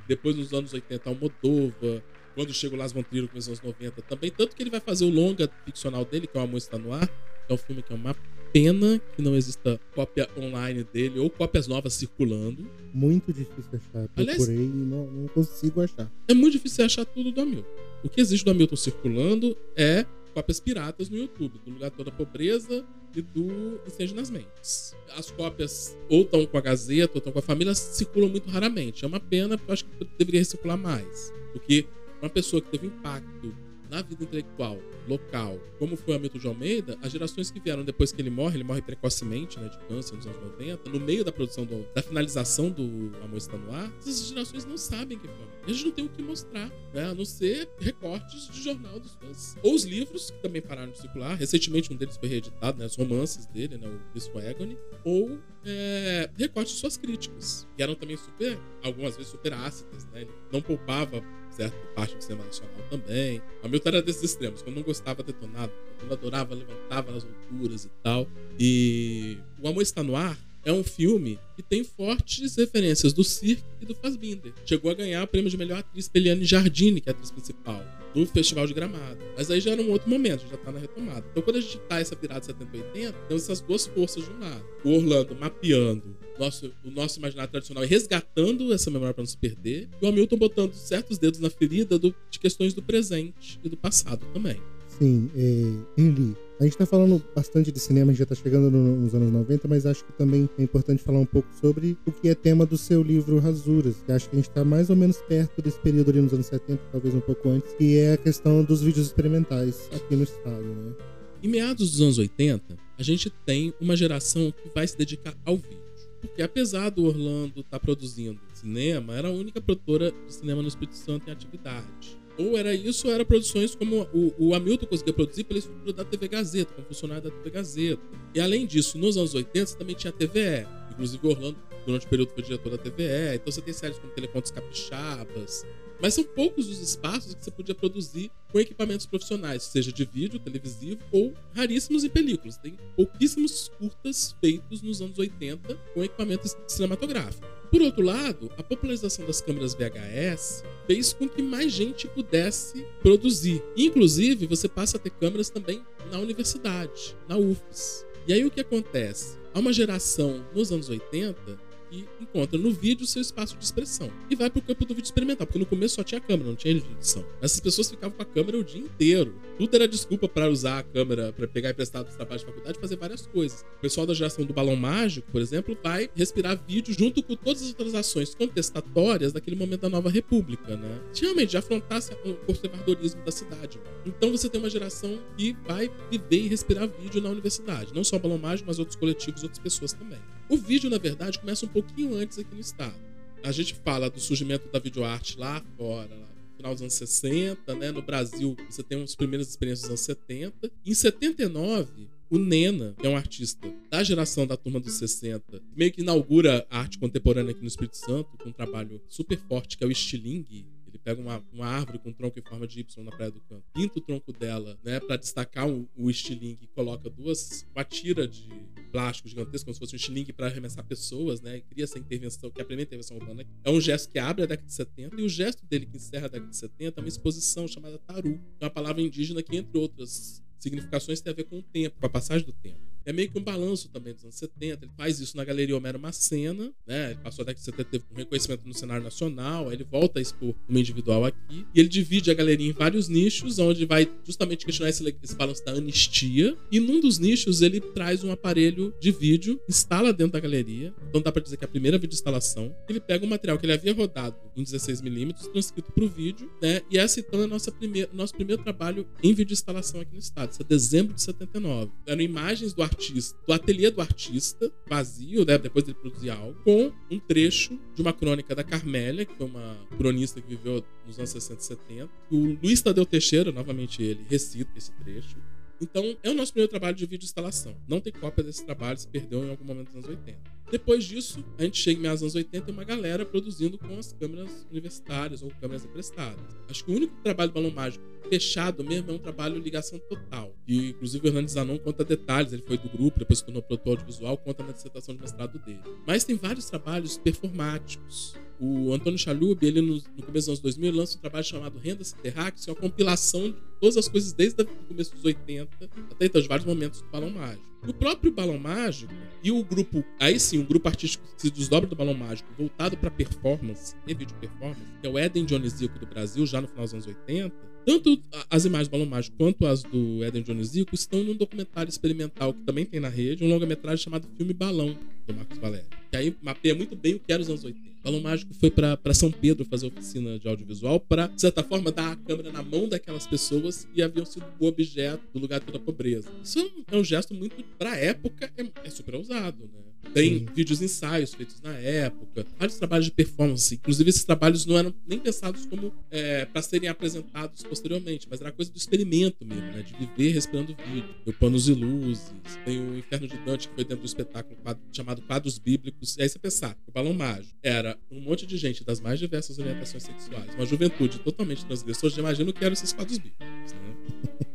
depois nos anos 80 Almodova, quando chegou Las Von Trier nos anos 90 também, tanto que ele vai fazer o longa ficcional dele, que é O Amor Está No Ar, que é um filme que é uma pena que não exista cópia online dele ou cópias novas circulando. Muito difícil achar. Aliás- Procurei e não, não consigo achar. É muito difícil achar tudo do Hamilton. O que existe do Hamilton circulando é cópias piratas no YouTube, do Lugar Toda Pobreza e do Incêndio nas Mentes. As cópias ou estão com a Gazeta ou estão com a família, circulam muito raramente. É uma pena, porque eu acho que deveria circular mais. Porque uma pessoa que teve impacto na vida intelectual local, como foi Hamilton de Almeida, as gerações que vieram depois que ele morre, ele morre precocemente, né, de câncer nos anos 90, no meio da produção do- da finalização do Amor Está No Ar, essas gerações não sabem quem foi. A gente não tem o que mostrar, né, a não ser recortes de jornal dos fãs. Ou os livros, que também pararam de circular. Recentemente um deles foi reeditado, né, os romances dele, né, o for Agony. Ou é, recortes de suas críticas, que eram também super, algumas vezes super ácidas, né, não poupava certa parte do cinema nacional também. A Milton era desses extremos, quando não gostava detonado, quando adorava, levantava nas alturas e tal. E O Amor Está No Ar é um filme que tem fortes referências do Cirque e do Fassbinder. Chegou a ganhar o prêmio de melhor atriz pela Eliane Jardine, que é a atriz principal, do Festival de Gramado. Mas aí já era um outro momento, já tá na retomada. Então quando a gente tá essa virada 70 e 80, temos essas duas forças de um lado. O Orlando mapeando nosso, o nosso imaginário tradicional e resgatando essa memória para não se perder. E o Hamilton botando certos dedos na ferida do- de questões do presente e do passado também. Sim, é, Eli, a gente tá falando bastante de cinema, a gente já tá chegando no- nos anos 90, mas acho que também é importante falar um pouco sobre o que é tema do seu livro Rasuras, que acho que a gente tá mais ou menos perto desse período ali nos anos 70, talvez um pouco antes, que é a questão dos vídeos experimentais aqui no estado, né? Em meados dos anos 80, a gente tem uma geração que vai se dedicar ao vídeo. Porque apesar do Orlando estar produzindo cinema, era a única produtora de cinema no Espírito Santo em atividade. Ou era isso, ou era produções como o, o Hamilton conseguia produzir pela estrutura da TV Gazeta, como funcionário da TV Gazeta. E além disso, nos anos 80, você também tinha a TVE. Inclusive, Orlando, durante o período, foi diretor da TVE. Então você tem séries como Telecontos Capixabas, mas são poucos os espaços que você podia produzir com equipamentos profissionais, seja de vídeo, televisivo ou raríssimos em películas. Tem pouquíssimos curtas feitos nos anos 80 com equipamento cinematográfico. Por outro lado, a popularização das câmeras VHS fez com que mais gente pudesse produzir. Inclusive, você passa a ter câmeras também na universidade, na UFES. E aí o que acontece? Há uma geração nos anos 80 que encontra no vídeo seu espaço de expressão. E vai pro campo do vídeo experimental, porque no começo só tinha câmera, não tinha edição. Essas pessoas ficavam com a câmera o dia inteiro. Tudo era desculpa para usar a câmera, para pegar emprestado dos trabalhos de faculdade e fazer várias coisas. O pessoal da geração do balão mágico, por exemplo, vai respirar vídeo junto com todas as outras ações contestatórias daquele momento da nova república, né? Realmente, de afrontar o conservadorismo da cidade. Então você tem uma geração que vai viver e respirar vídeo na universidade. Não só o balão mágico, mas outros coletivos, outras pessoas também. O vídeo, na verdade, começa um pouquinho antes aqui no estado. A gente fala do surgimento da videoarte lá fora, lá no final dos anos 60, né? No Brasil, você tem as primeiras experiências dos anos 70. Em 79, o Nena, que é um artista da geração da turma dos 60, meio que inaugura a arte contemporânea aqui no Espírito Santo, com um trabalho super forte, que é o estilingue. Pega uma, uma árvore com tronco em forma de Y na Praia do Canto, pinta o tronco dela, né, para destacar o, o estilingue, coloca duas, uma tira de plástico gigantesco, como se fosse um estilingue para arremessar pessoas, né, e cria essa intervenção, que é a primeira intervenção urbana. É um gesto que abre a década de 70, e o gesto dele que encerra a década de 70 é uma exposição chamada Taru, que é uma palavra indígena que, entre outras significações tem a ver com o tempo, com a passagem do tempo. É meio que um balanço também dos anos 70. Ele faz isso na Galeria Homero Macena, né? Ele passou a década de 70, teve um reconhecimento no cenário nacional, aí ele volta a expor uma individual aqui. E ele divide a galeria em vários nichos, onde vai justamente questionar esse, esse balanço da anistia. E num dos nichos ele traz um aparelho de vídeo, instala dentro da galeria. Então dá pra dizer que é a primeira videoinstalação. Ele pega um material que ele havia rodado em 16mm, transcrito pro vídeo, né? E essa então é a nossa primeira, nosso primeiro trabalho em videoinstalação aqui no estado. Isso é dezembro de 79. Eram imagens do artista, do ateliê do artista, vazio, né? Depois ele produzia algo, com um trecho de uma crônica da Carmélia, que foi uma cronista que viveu nos anos 60 e 70. O Luiz Tadeu Teixeira, novamente ele, recita esse trecho. Então, é o nosso primeiro trabalho de vídeo instalação. Não tem cópia desse trabalho, se perdeu em algum momento dos anos 80. Depois disso, a gente chega em meados dos anos 80 e uma galera produzindo com as câmeras universitárias ou câmeras emprestadas. Acho que o único trabalho do Balão Mágico fechado mesmo é um trabalho ligação total. E, inclusive, o Hernandes Zanon conta detalhes. Ele foi do grupo, depois se tornou produtor audiovisual, conta na dissertação de mestrado dele. Mas tem vários trabalhos performáticos. O Antônio Chalub, ele no, no, começo dos anos 2000, ele lança um trabalho chamado Renda Terráqueos, que é uma compilação de todas as coisas desde o começo dos 80 até então, de vários momentos do Balão Mágico. O próprio Balão Mágico e o grupo, aí sim, o grupo artístico que se desdobra do Balão Mágico, voltado para performance e vídeo performance, que é o Eden Dionisíaco do Brasil, já no final dos anos 80, tanto as imagens do Balão Mágico quanto as do Eden Dionisíaco estão num documentário experimental que também tem na rede, um longa-metragem chamado Filme Balão, do Marcos Valério. Que aí mapeia muito bem o que era os anos 80. O Balão Mágico foi para São Pedro fazer oficina de audiovisual para, de certa forma, dar a câmera na mão daquelas pessoas e haviam sido o objeto do lugar toda a pobreza. Isso é um, é um gesto muito, pra época, é, é super ousado, né? Tem Sim. vídeos ensaios feitos na época, vários trabalhos de performance. Inclusive, esses trabalhos não eram nem pensados como é, para serem apresentados posteriormente, mas era coisa do experimento mesmo, né? De viver respirando vídeo. Tem o Panos e Luzes, tem o Inferno de Dante, que foi dentro do espetáculo chamado Quadros Bíblicos. E aí você pensar, o Balão Mágico era um monte de gente das mais diversas orientações sexuais, uma juventude totalmente transgressora. Já imagina o que eram esses quadros bíblicos, né?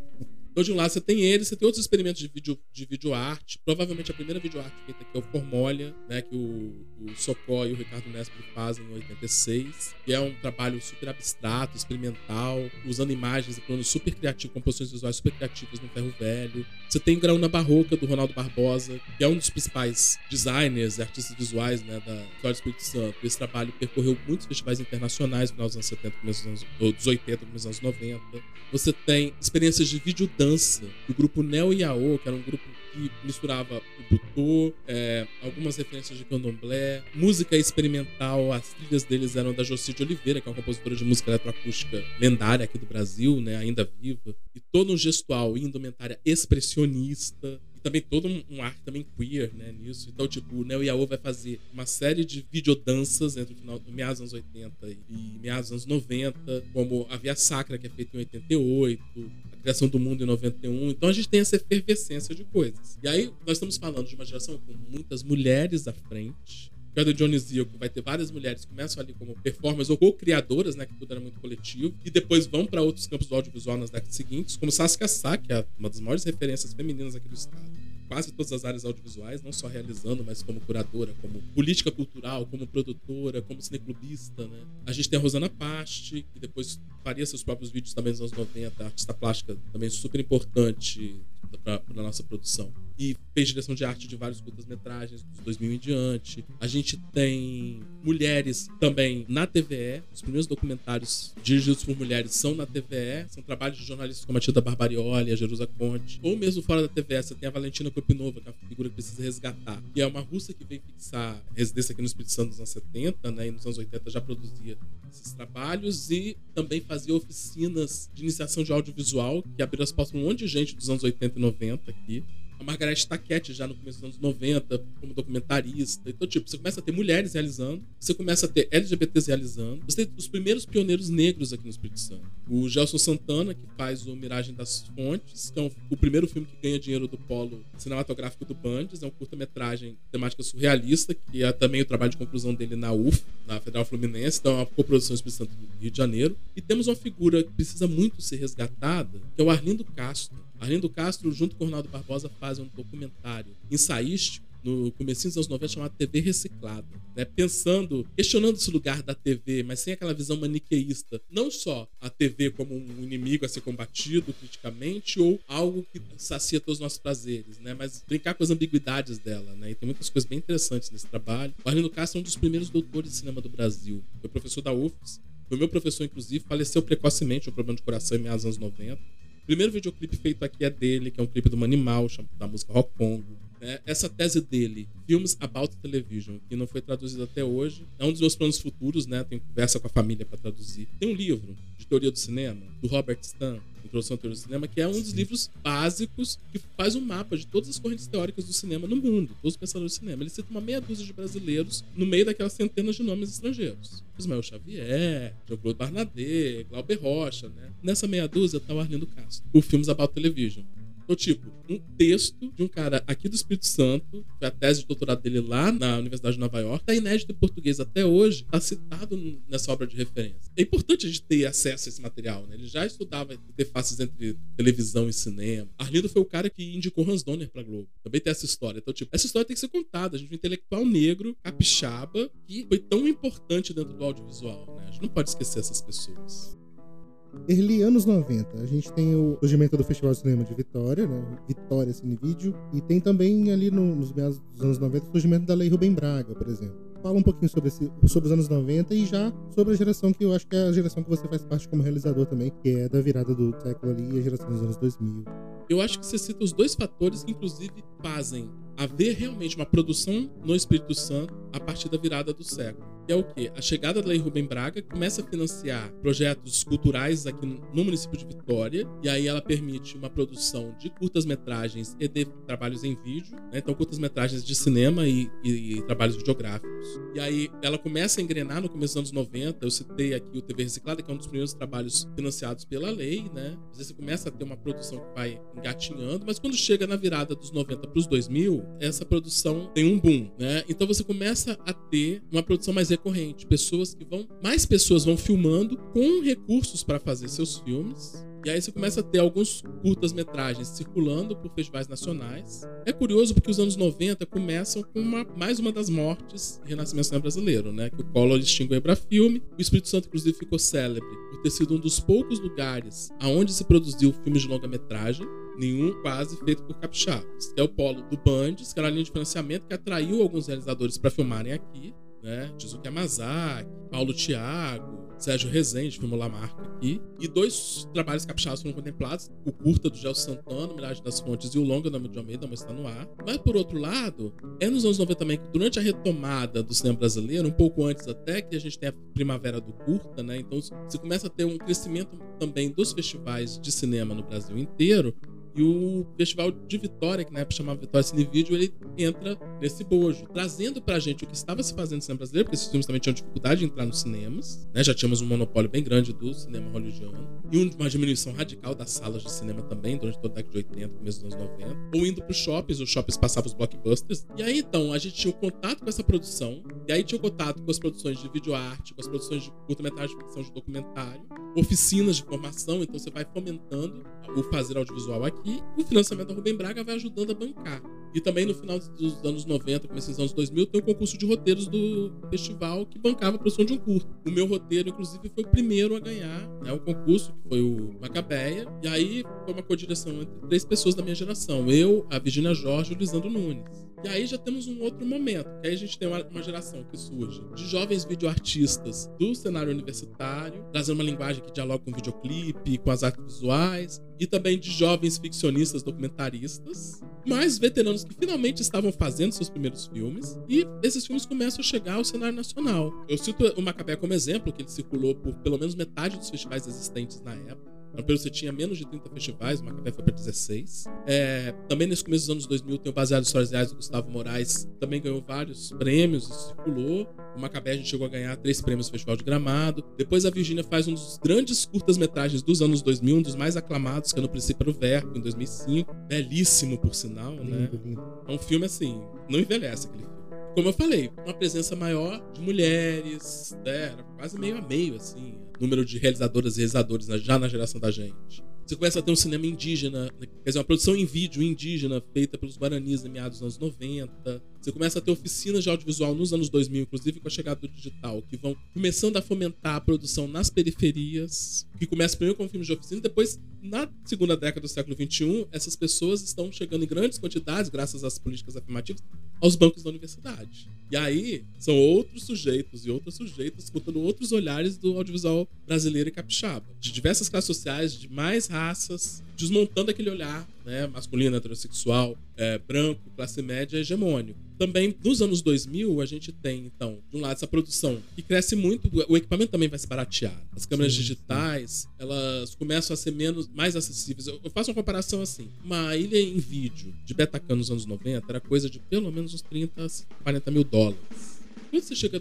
Então, de um lado, você tem ele, você tem outros experimentos de vídeo, de vídeo arte. Provavelmente a primeira vídeo arte feita aqui é o Formolha, né? Que o, o Socó e o Ricardo Nespoli fazem em 86. Que é um trabalho super abstrato, experimental, usando imagens e planos super criativos, composições visuais super criativas no ferro velho. Você tem Graúna Barroca, do Ronaldo Barbosa, que é um dos principais designers, artistas visuais, né? Da história do Espírito Santo. Esse trabalho percorreu muitos festivais internacionais no final dos anos 70, começo dos anos, dos 80, começo dos anos 90. Você tem experiências de vídeo do grupo Neo Yao, que era um grupo que misturava o butô, é, algumas referências de candomblé, música experimental. As trilhas deles eram da Joci de Oliveira, que é uma compositora de música eletroacústica lendária aqui do Brasil, né, ainda viva. E todo um gestual e indumentária expressionista também todo um, um ar também queer, né, nisso. Então, tipo, o Neo Yao vai fazer uma série de videodanças entre o final do meados dos anos 80 e meados dos anos 90, como a Via Sacra, que é feita em 88, a criação do mundo em 91. Então a gente tem essa efervescência de coisas. E aí nós estamos falando de uma geração com muitas mulheres à frente, Dionisio, que vai ter várias mulheres que começam ali como performers ou co-criadoras, né, que tudo era muito coletivo, e depois vão para outros campos do audiovisual nas décadas seguintes, como Saskia Sá, que é uma das maiores referências femininas aqui do estado quase todas as áreas audiovisuais, não só realizando, mas como curadora, como política cultural, como produtora, como cineclubista, né? A gente tem a Rosana Paste, que depois faria seus próprios vídeos também nos anos 90, artista plástica também super importante para a nossa produção. E fez direção de arte de vários curtas-metragens, dos 2000 em diante. A gente tem mulheres também na TVE. Os primeiros documentários dirigidos por mulheres são na TVE. São trabalhos de jornalistas como a Tita Barbarioli, a Jerusa Conte. Ou mesmo fora da TVE, você tem a Valentina Kopinova, que é uma figura que precisa resgatar. Que é uma russa que veio fixar residência aqui no Espírito Santo nos anos 70, né? E nos anos 80 já produzia esses trabalhos e também fazia oficinas de iniciação de audiovisual, que abriram as portas para um monte de gente dos anos 80 e 90 aqui a Margaret Taquete já no começo dos anos 90 como documentarista. Então, tipo, você começa a ter mulheres realizando, você começa a ter LGBTs realizando, você tem os primeiros pioneiros negros aqui no Espírito Santo. O Gelson Santana, que faz o Miragem das Fontes, que é o primeiro filme que ganha dinheiro do polo cinematográfico do Bandes, é um curta-metragem temática surrealista, que é também o trabalho de conclusão dele na UF, na Federal Fluminense, então é uma coprodução Espírito Santo do Rio de Janeiro. E temos uma figura que precisa muito ser resgatada, que é o Arlindo Castro Arlindo Castro, junto com Ronaldo Barbosa, fazem um documentário ensaístico no começo dos anos 90 chamado TV Reciclada, né? pensando, questionando esse lugar da TV, mas sem aquela visão maniqueísta, não só a TV como um inimigo a ser combatido criticamente ou algo que sacia todos os nossos prazeres, né? mas brincar com as ambiguidades dela, né? E tem muitas coisas bem interessantes nesse trabalho. O Arlindo Castro é um dos primeiros doutores de cinema do Brasil, foi professor da UFS, foi meu professor inclusive, faleceu precocemente, um problema de coração em meados dos anos 90 primeiro videoclipe feito aqui é dele, que é um clipe do Manimal, da música Rock Congo. Né? Essa tese dele, Films About Television, que não foi traduzido até hoje, é um dos meus planos futuros, né? Tenho conversa com a família para traduzir. Tem um livro de teoria do cinema, do Robert Stan, Introdução à Teoria do Cinema, que é um dos livros básicos que faz um mapa de todas as correntes teóricas do cinema no mundo, todos os pensadores do cinema. Ele cita uma meia dúzia de brasileiros no meio daquelas centenas de nomes estrangeiros. Ismael Xavier, Jean-Claude Barnabé, Glauber Rocha, né? Nessa meia dúzia tá o Arlindo Castro. O Filmes About Television Então, tipo, um texto de um cara aqui do Espírito Santo, foi a tese de doutorado dele lá na Universidade de Nova York, tá inédito em português até hoje, tá citado nessa obra de referência. É importante a gente ter acesso a esse material, né? Ele já estudava interfaces entre televisão e cinema. Arlindo foi o cara que indicou Hans Donner pra Globo. Também tem essa história. Então, tipo, essa história tem que ser contada. A gente um intelectual negro, capixaba, que foi tão importante dentro do audiovisual, né? A gente não pode esquecer essas pessoas. Early anos 90, a gente tem o surgimento do Festival de Cinema de Vitória, né? Vitória Cine Vídeo, e tem também ali no, nos meados dos anos 90 o surgimento da Lei Rubem Braga, por exemplo. Fala um pouquinho sobre, esse, sobre os anos 90 e já sobre a geração que eu acho que é a geração que você faz parte como realizador também, que é da virada do século ali e a geração dos anos 2000. Eu acho que você cita os dois fatores que, inclusive, fazem haver realmente uma produção no Espírito Santo a partir da virada do século que é o quê? A chegada da Lei Rubem Braga começa a financiar projetos culturais aqui no município de Vitória, e aí ela permite uma produção de curtas-metragens e de trabalhos em vídeo, né? então curtas-metragens de cinema e, e, e, trabalhos videográficos. E aí ela começa a engrenar no começo dos anos 90, eu citei aqui o TV Reciclada, que é um dos primeiros trabalhos financiados pela lei, né? Às vezes você começa a ter uma produção que vai engatinhando, mas quando chega na virada dos 90 para os 2000, essa produção tem um boom, né? Então você começa a ter uma produção mais recorrente. Pessoas que vão. Mais pessoas vão filmando com recursos para fazer seus filmes. E aí você começa a ter alguns curtas-metragens circulando por festivais nacionais. É curioso porque os anos 90 começam com uma, mais uma das mortes e renascimento brasileiro, né? Que o Collor extinguiu para filme. O Espírito Santo, inclusive, ficou célebre por ter sido um dos poucos lugares aonde se produziu filmes de longa-metragem nenhum quase feito por capixabas. É o polo do Bandes, que era a linha de financiamento que atraiu alguns realizadores para filmarem aqui né? Tizuki Yamazaki, Paulo Thiago, Sérgio Rezende, filmou Lamarca aqui. E dois trabalhos capixabas foram contemplados: o curta do Gelson Santana, Miragem das Fontes, e o longa Nome de Almeida, mas está no ar. Mas, por outro lado, é nos anos 90 também que, durante a retomada do cinema brasileiro, um pouco antes até que a gente tem a primavera do curta, né? Então, você começa a ter um crescimento também dos festivais de cinema no Brasil inteiro. E o Festival de Vitória, que na época chamava Vitória Cine Vídeo, ele entra nesse bojo, trazendo pra gente o que estava se fazendo no cinema brasileiro, porque esses filmes também tinham dificuldade de entrar nos cinemas, né? Já tínhamos um monopólio bem grande do cinema hollywoodiano. E uma diminuição radical das salas de cinema também, durante toda a década de 80, começo dos anos 90. Ou indo pros shoppings, os shoppings passavam os blockbusters. E aí, então, a gente tinha o contato com essa produção, e aí tinha o contato com as produções de videoarte, com as produções de curta-metragem de ficção de documentário, oficinas de formação, então você vai fomentando o fazer audiovisual aqui. O financiamento da Rubem Braga vai ajudando a bancar. E também no final dos anos 90, começo dos anos 2000, tem o concurso de roteiros do festival que bancava a produção de um curto. O meu roteiro, inclusive, foi o primeiro a ganhar né, o concurso, que foi o Macabeia. E aí foi uma co-direção entre três pessoas da minha geração: eu, a Virginia Jorge e o Lisandro Nunes. E aí já temos um outro momento, que aí a gente tem uma, uma geração que surge de jovens videoartistas do cenário universitário, trazendo uma linguagem que dialoga com videoclipe, com as artes visuais, e também de jovens ficcionistas documentaristas, mais veteranos que finalmente estavam fazendo seus primeiros filmes, e esses filmes começam a chegar ao cenário nacional. Eu cito o Macabé como exemplo, que ele circulou por pelo menos metade dos festivais existentes na época. Período você tinha menos de 30 festivais, o Macabé foi para 16. É, também nesse começo dos anos 2000 tem o Baseado em Histórias Reais do Gustavo Moraes, também ganhou vários prêmios e circulou. O Macabé a gente chegou a ganhar três prêmios no Festival de Gramado. Depois a Virgínia faz um dos grandes curtas-metragens dos anos 2000, um dos mais aclamados, que é No Princípio era o Verbo, em 2005. Belíssimo, por sinal, lindo, né? Lindo. É um filme assim, não envelhece aquele filme. Como eu falei, uma presença maior de mulheres, né? Era quase meio a meio, assim número de realizadoras e realizadores já na geração da gente. Você começa a ter um cinema indígena, né? quer dizer, uma produção em vídeo indígena feita pelos guaranis em meados dos anos 90. Você começa a ter oficinas de audiovisual nos anos 2000, inclusive com a chegada do digital, que vão começando a fomentar a produção nas periferias, que começa primeiro com filmes de oficina, depois, na segunda década do século XXI, essas pessoas estão chegando em grandes quantidades, graças às políticas afirmativas, aos bancos da universidade. E aí, são outros sujeitos e outras sujeitas contando outros olhares do audiovisual brasileiro e capixaba, de diversas classes sociais, de mais raças, desmontando aquele olhar né, masculino, heterossexual, é, branco, classe média, hegemônico. Também, nos anos 2000, a gente tem, então, de um lado, essa produção que cresce muito, o equipamento também vai se baratear. As câmeras sim, digitais, sim. elas começam a ser menos, mais acessíveis. Eu, faço uma comparação assim. Uma ilha em vídeo de Betacam nos anos 90 era coisa de pelo menos uns 30, 40 mil dólares. Quando você chega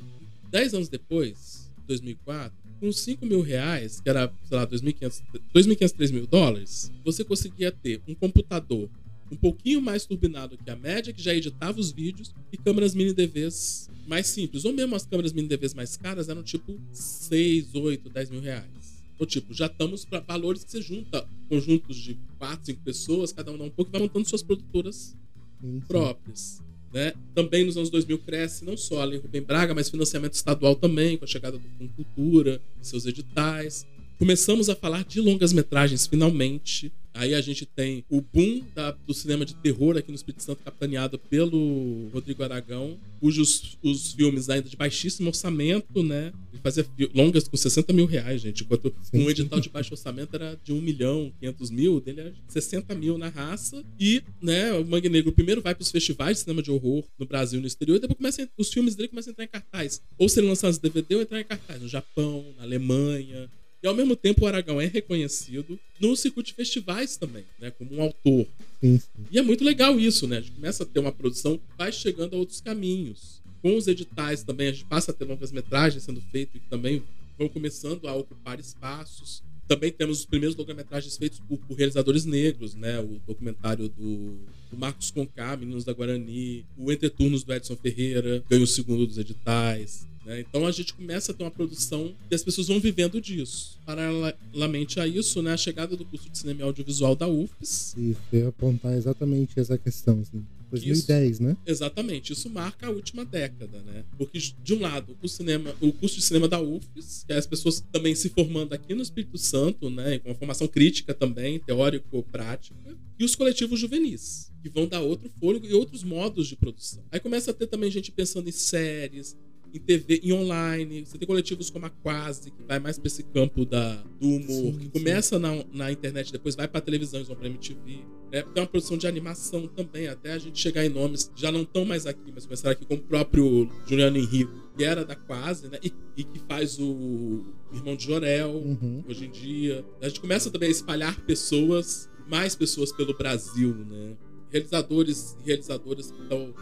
10 anos depois, 2004, com 5 mil reais, que era, sei lá, 2.500, 2.500, 3 mil dólares, você conseguia ter um computador um pouquinho mais turbinado que a média, que já editava os vídeos, e câmeras mini DVs mais simples. Ou mesmo as câmeras mini DVs mais caras eram tipo 6, 8, 10 mil reais. Ou tipo, já estamos para valores que você junta conjuntos de 4, 5 pessoas, cada um dá um pouco e vai montando suas produtoras sim. próprias. Né? Também nos anos 2000 cresce não só a Lei Rubem Braga, mas financiamento estadual também, com a chegada do Fundo Cultura, seus editais. Começamos a falar de longas metragens finalmente. Aí a gente tem o boom da, do cinema de terror aqui no Espírito Santo, capitaneado pelo Rodrigo Aragão, cujos os filmes ainda de baixíssimo orçamento, né? Ele fazia longas com 60 mil reais, gente. Enquanto sim, um edital sim. de baixo orçamento era de 1 milhão, 500 mil, dele era 60 mil na raça. E, né, o Mangue Negro primeiro vai para os festivais de cinema de horror no Brasil e no exterior, e depois começa os filmes dele começam a entrar em cartaz. Ou serem lançados DVD ou entrar em cartaz no Japão, na Alemanha, e ao mesmo tempo o Aragão é reconhecido no circuito de festivais também, né? Como um autor. Sim, sim. E é muito legal isso, né? A gente começa a ter uma produção vai chegando a outros caminhos. Com os editais também, a gente passa a ter longas metragens sendo feitas e também vão começando a ocupar espaços. Também temos os primeiros longa-metragens feitos por, por, realizadores negros, né? O documentário do, do Marcos Conká, Meninos da Guarani, o Entre Turnos do Edson Ferreira, ganha o segundo dos editais. Né? Então a gente começa a ter uma produção e as pessoas vão vivendo disso. Paralelamente a isso, né, a chegada do curso de cinema e audiovisual da UFES. Isso, eu ia apontar exatamente essa questão. Assim. 2010, isso, né? Exatamente. Isso marca a última década, né? Porque, de um lado, o cinema, o curso de cinema da UFES, que é as pessoas também se formando aqui no Espírito Santo, né? Com uma formação crítica também, teórico-prática. E os coletivos juvenis, que vão dar outro fôlego e outros modos de produção. Aí começa a ter também gente pensando em séries, em TV, em online. Você tem coletivos como a Quase, que vai mais para esse campo da, do humor, sim, que começa na, na internet, depois vai para televisão, eles vão para MTV. É, tem uma produção de animação também, até a gente chegar em nomes já não estão mais aqui, mas começaram aqui com o próprio Juliano Henrique, que era da Quase, né? E, e que faz o Irmão de Jorel, uhum. hoje em dia. A gente começa também a espalhar pessoas, mais pessoas pelo Brasil, né? Realizadores e realizadoras que estão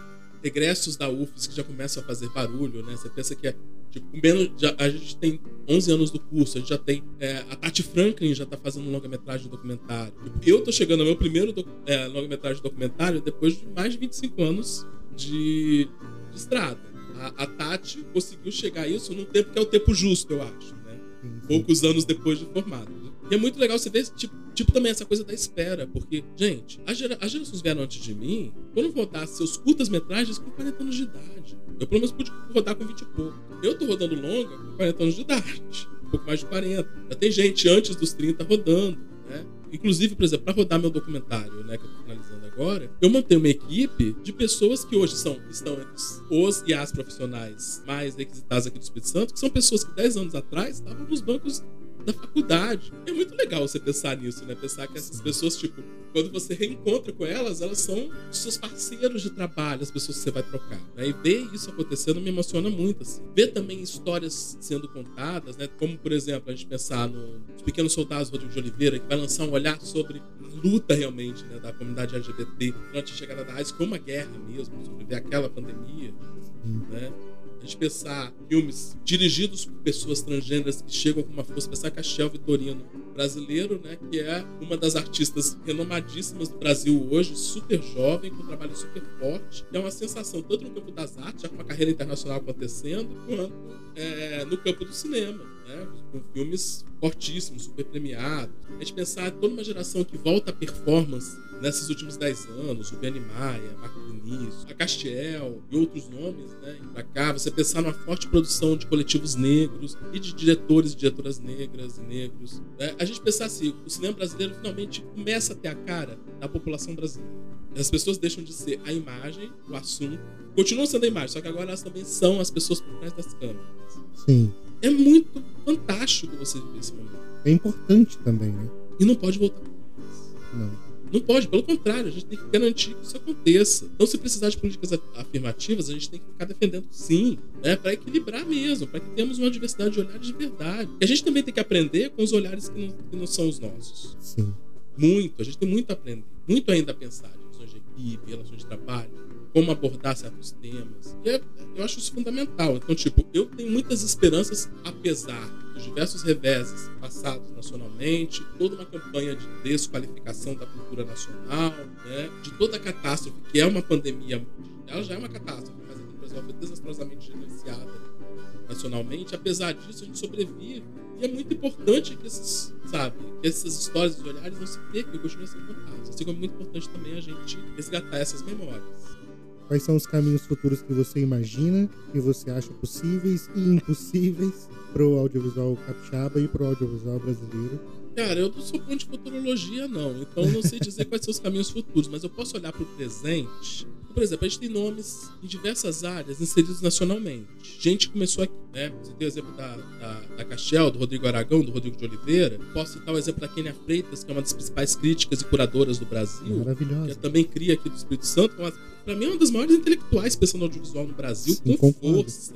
regressos da UFES que já começam a fazer barulho, né? Você pensa que é Tipo, menos, já, a gente tem 11 anos do curso, a gente já tem. É, a Tati Franklin já tá fazendo um longa-metragem documentário. Eu tô chegando ao meu primeiro é, longa-metragem documentário depois de mais de 25 anos de, de estrada. A, a, Tati conseguiu chegar a isso num tempo que é o tempo justo, eu acho, né? Poucos anos depois de formado. E é muito legal você ver, tipo, tipo também essa coisa da espera, porque, gente, as, gera, as gerações vieram antes de mim, quando rodar seus curtas-metragens com 40 anos de idade. Eu, pelo menos, pude rodar com 20 e pouco. Eu tô rodando longa com 40 anos de idade, um pouco mais de 40. Já tem gente antes dos 30 rodando, né? Inclusive, por exemplo, para rodar meu documentário, né, que eu tô finalizando agora, eu montei uma equipe de pessoas que hoje são, estão entre os e as profissionais mais requisitadas aqui do Espírito Santo, que são pessoas que 10 anos atrás estavam nos bancos da faculdade. É muito legal você pensar nisso, né? Pensar que essas pessoas, tipo, quando você reencontra com elas, elas são seus parceiros de trabalho, as pessoas que você vai trocar. Né? E ver isso acontecendo me emociona muito, assim. Ver também histórias sendo contadas, né? Como, por exemplo, a gente pensar no Os Pequenos Soldados Rodrigo de Oliveira, que vai lançar um olhar sobre a luta realmente né, da comunidade LGBT durante a chegada da AIDS, como a guerra mesmo, sobre aquela pandemia, né? A gente pensar filmes dirigidos por pessoas transgêneras que chegam com uma força, pensar Cachel Vitorino, brasileiro, né, que é uma das artistas renomadíssimas do Brasil hoje, super jovem, com um trabalho super forte. É uma sensação, tanto no campo das artes, já com uma carreira internacional acontecendo, quanto é, no campo do cinema, né, com filmes fortíssimos, super premiados. A gente pensar toda uma geração que volta à performance nesses últimos 10 anos, o Benny Maia, Marco Vinícius, a Castiel e outros nomes, né, pra cá, você pensar numa forte produção de coletivos negros e de diretores e diretoras negras e negros. Né? A gente pensar assim, o cinema brasileiro finalmente começa a ter a cara da população brasileira. As pessoas deixam de ser a imagem, o assunto, continuam sendo a imagem, só que agora elas também são as pessoas por trás das câmeras. Sim. É muito fantástico você viver esse momento. É importante também, né? E não pode voltar. Não. Não pode, pelo contrário, a gente tem que garantir que isso aconteça. Então, se precisar de políticas afirmativas, a gente tem que ficar defendendo sim, né, para equilibrar mesmo, para que tenhamos uma diversidade de olhares de verdade. E a gente também tem que aprender com os olhares que não, que não são os nossos. Sim. Muito, a gente tem muito a aprender, muito ainda a pensar relações de equipe, relações de trabalho. Como abordar certos temas. E é, eu acho isso fundamental. Então, tipo, eu tenho muitas esperanças, apesar dos diversos reveses passados nacionalmente, toda uma campanha de desqualificação da cultura nacional, né? de toda a catástrofe que é uma pandemia. Ela já é uma catástrofe, mas aqui no Brasil foi desastrosamente gerenciada nacionalmente. Apesar disso, a gente sobrevive. E é muito importante que esses, sabe, que essas histórias e olhares não se percam e continuem sendo contados. Assim como é muito importante também a gente resgatar essas memórias. Quais são os caminhos futuros que você imagina, que você acha possíveis e impossíveis pro audiovisual capixaba e pro audiovisual brasileiro? Cara, eu não sou bom de futurologia, não. Então eu não sei dizer quais são os caminhos futuros, mas eu posso olhar pro presente por exemplo, a gente tem nomes em diversas áreas inseridos nacionalmente. Gente começou aqui, né? Você tem o exemplo da, da, da Cachel, do Rodrigo Aragão, do Rodrigo de Oliveira. Posso citar o exemplo da Kenia Freitas, que é uma das principais críticas e curadoras do Brasil. Maravilhosa. Que também cria aqui do Espírito Santo. Para mim, é uma das maiores intelectuais pensando no audiovisual no Brasil, Sim, com concordo. força.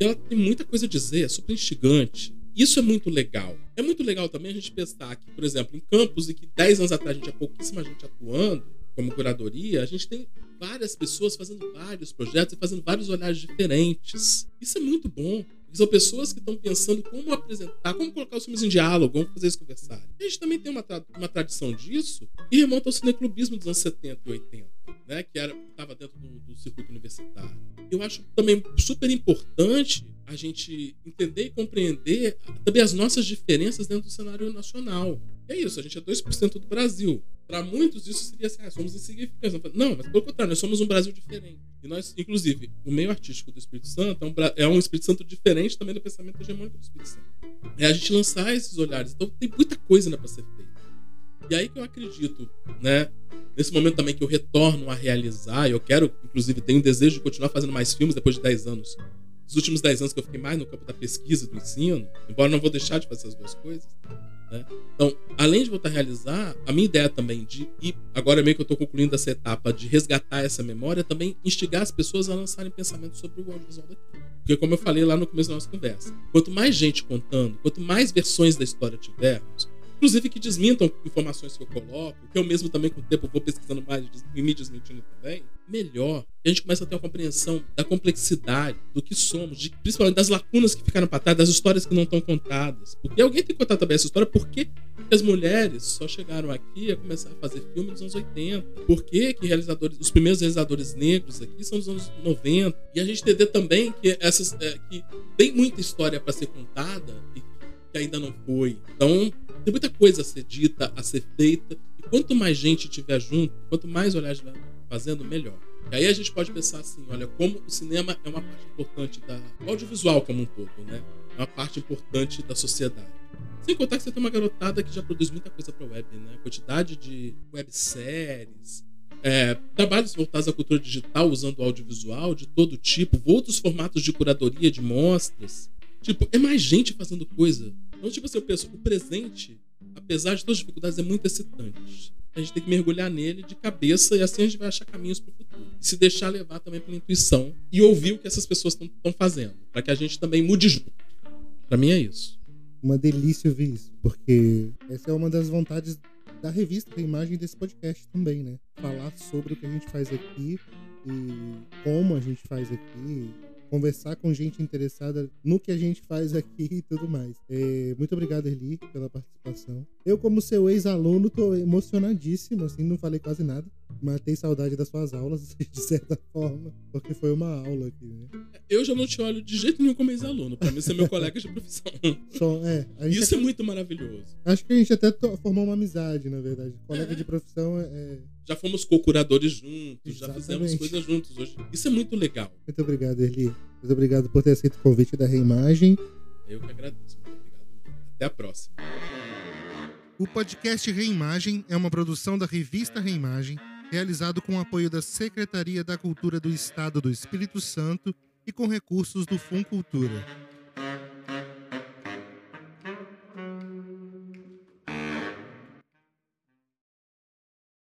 Ela tem muita coisa a dizer, é super instigante. Isso é muito legal. É muito legal também a gente pensar que, por exemplo, em campos em que 10 anos atrás a gente tinha pouquíssima gente atuando, como curadoria, a gente tem várias pessoas fazendo vários projetos e fazendo vários olhares diferentes. Isso é muito bom. São pessoas que estão pensando como apresentar, como colocar os filmes em diálogo, como fazer eles conversarem. A gente também tem uma, tra uma tradição disso e remonta ao cineclubismo dos anos 70 e 80, né? que estava dentro do, do circuito universitário. Eu acho também super importante a gente entender e compreender também as nossas diferenças dentro do cenário nacional. É isso, a gente é 2% do Brasil. Para muitos, isso seria assim: ah, somos insignificantes. Não, mas pelo contrário, nós somos um Brasil diferente. E nós, inclusive, o meio artístico do Espírito Santo é um, é um Espírito Santo diferente também do pensamento hegemônico do Espírito Santo. É a gente lançar esses olhares. Então, tem muita coisa né, para ser feita. E aí que eu acredito, né? Nesse momento também que eu retorno a realizar, eu quero, inclusive, tenho um desejo de continuar fazendo mais filmes depois de 10 anos. Os últimos 10 anos que eu fiquei mais no campo da pesquisa e do ensino, embora não vou deixar de fazer as duas coisas. Né? Então, além de voltar a realizar, a minha ideia também de ir, agora meio que eu estou concluindo essa etapa de resgatar essa memória, é também instigar as pessoas a lançarem pensamentos sobre o audiovisual daqui. Porque, como eu falei lá no começo da nossa conversa, quanto mais gente contando, quanto mais versões da história tivermos, inclusive que desmintam informações que eu coloco, que eu mesmo também com o tempo vou pesquisando mais e me desmentindo também, melhor. A gente começa a ter uma compreensão da complexidade do que somos, de, principalmente das lacunas que ficaram para trás, das histórias que não estão contadas. Porque alguém tem que contar também essa história, por que as mulheres só chegaram aqui a começar a fazer filme nos anos 80? Por que, que realizadores, os primeiros realizadores negros aqui são dos anos 90? E a gente entender também que essas é, que tem muita história para ser contada e que ainda não foi. Então, tem muita coisa a ser dita, a ser feita. E quanto mais gente tiver junto, quanto mais olhares fazendo, melhor. E aí a gente pode pensar assim, olha, como o cinema é uma parte importante da audiovisual como um todo, né? É uma parte importante da sociedade. Sem contar que você tem uma garotada que já produz muita coisa para web, né? Quantidade de webséries, é, trabalhos voltados à cultura digital usando audiovisual de todo tipo, outros formatos de curadoria de mostras. Tipo, é mais gente fazendo coisa. Então, tipo assim, eu penso, o presente, apesar de todas as dificuldades, é muito excitante. A gente tem que mergulhar nele de cabeça e assim a gente vai achar caminhos para o futuro. E se deixar levar também pela intuição e ouvir o que essas pessoas estão fazendo, para que a gente também mude junto. Para mim é isso. Uma delícia ouvir isso, porque essa é uma das vontades da revista, da imagem desse podcast também, né? Falar sobre o que a gente faz aqui e como a gente faz aqui, conversar com gente interessada no que a gente faz aqui e tudo mais. É, muito obrigado, Eli, pela participação. Eu, como seu ex-aluno, tô emocionadíssimo, assim, não falei quase nada. Matei saudade das suas aulas, de certa forma, porque foi uma aula aqui, né? Eu já não te olho de jeito nenhum como ex-aluno. Pra mim, você é meu colega de profissão. Só, é, Isso é muito maravilhoso. Acho que a gente até formou uma amizade, na verdade. Colega é. de profissão é, é já fomos co-curadores juntos, Exatamente. já fizemos coisas juntos hoje. Isso é muito legal. Muito obrigado, Eli. Muito obrigado por ter aceito o convite da Reimagem. Eu que agradeço. Muito obrigado. Até a próxima. O podcast Reimagem é uma produção da revista Reimagem, realizado com o apoio da Secretaria da Cultura do Estado do Espírito Santo e com recursos do Fun Cultura.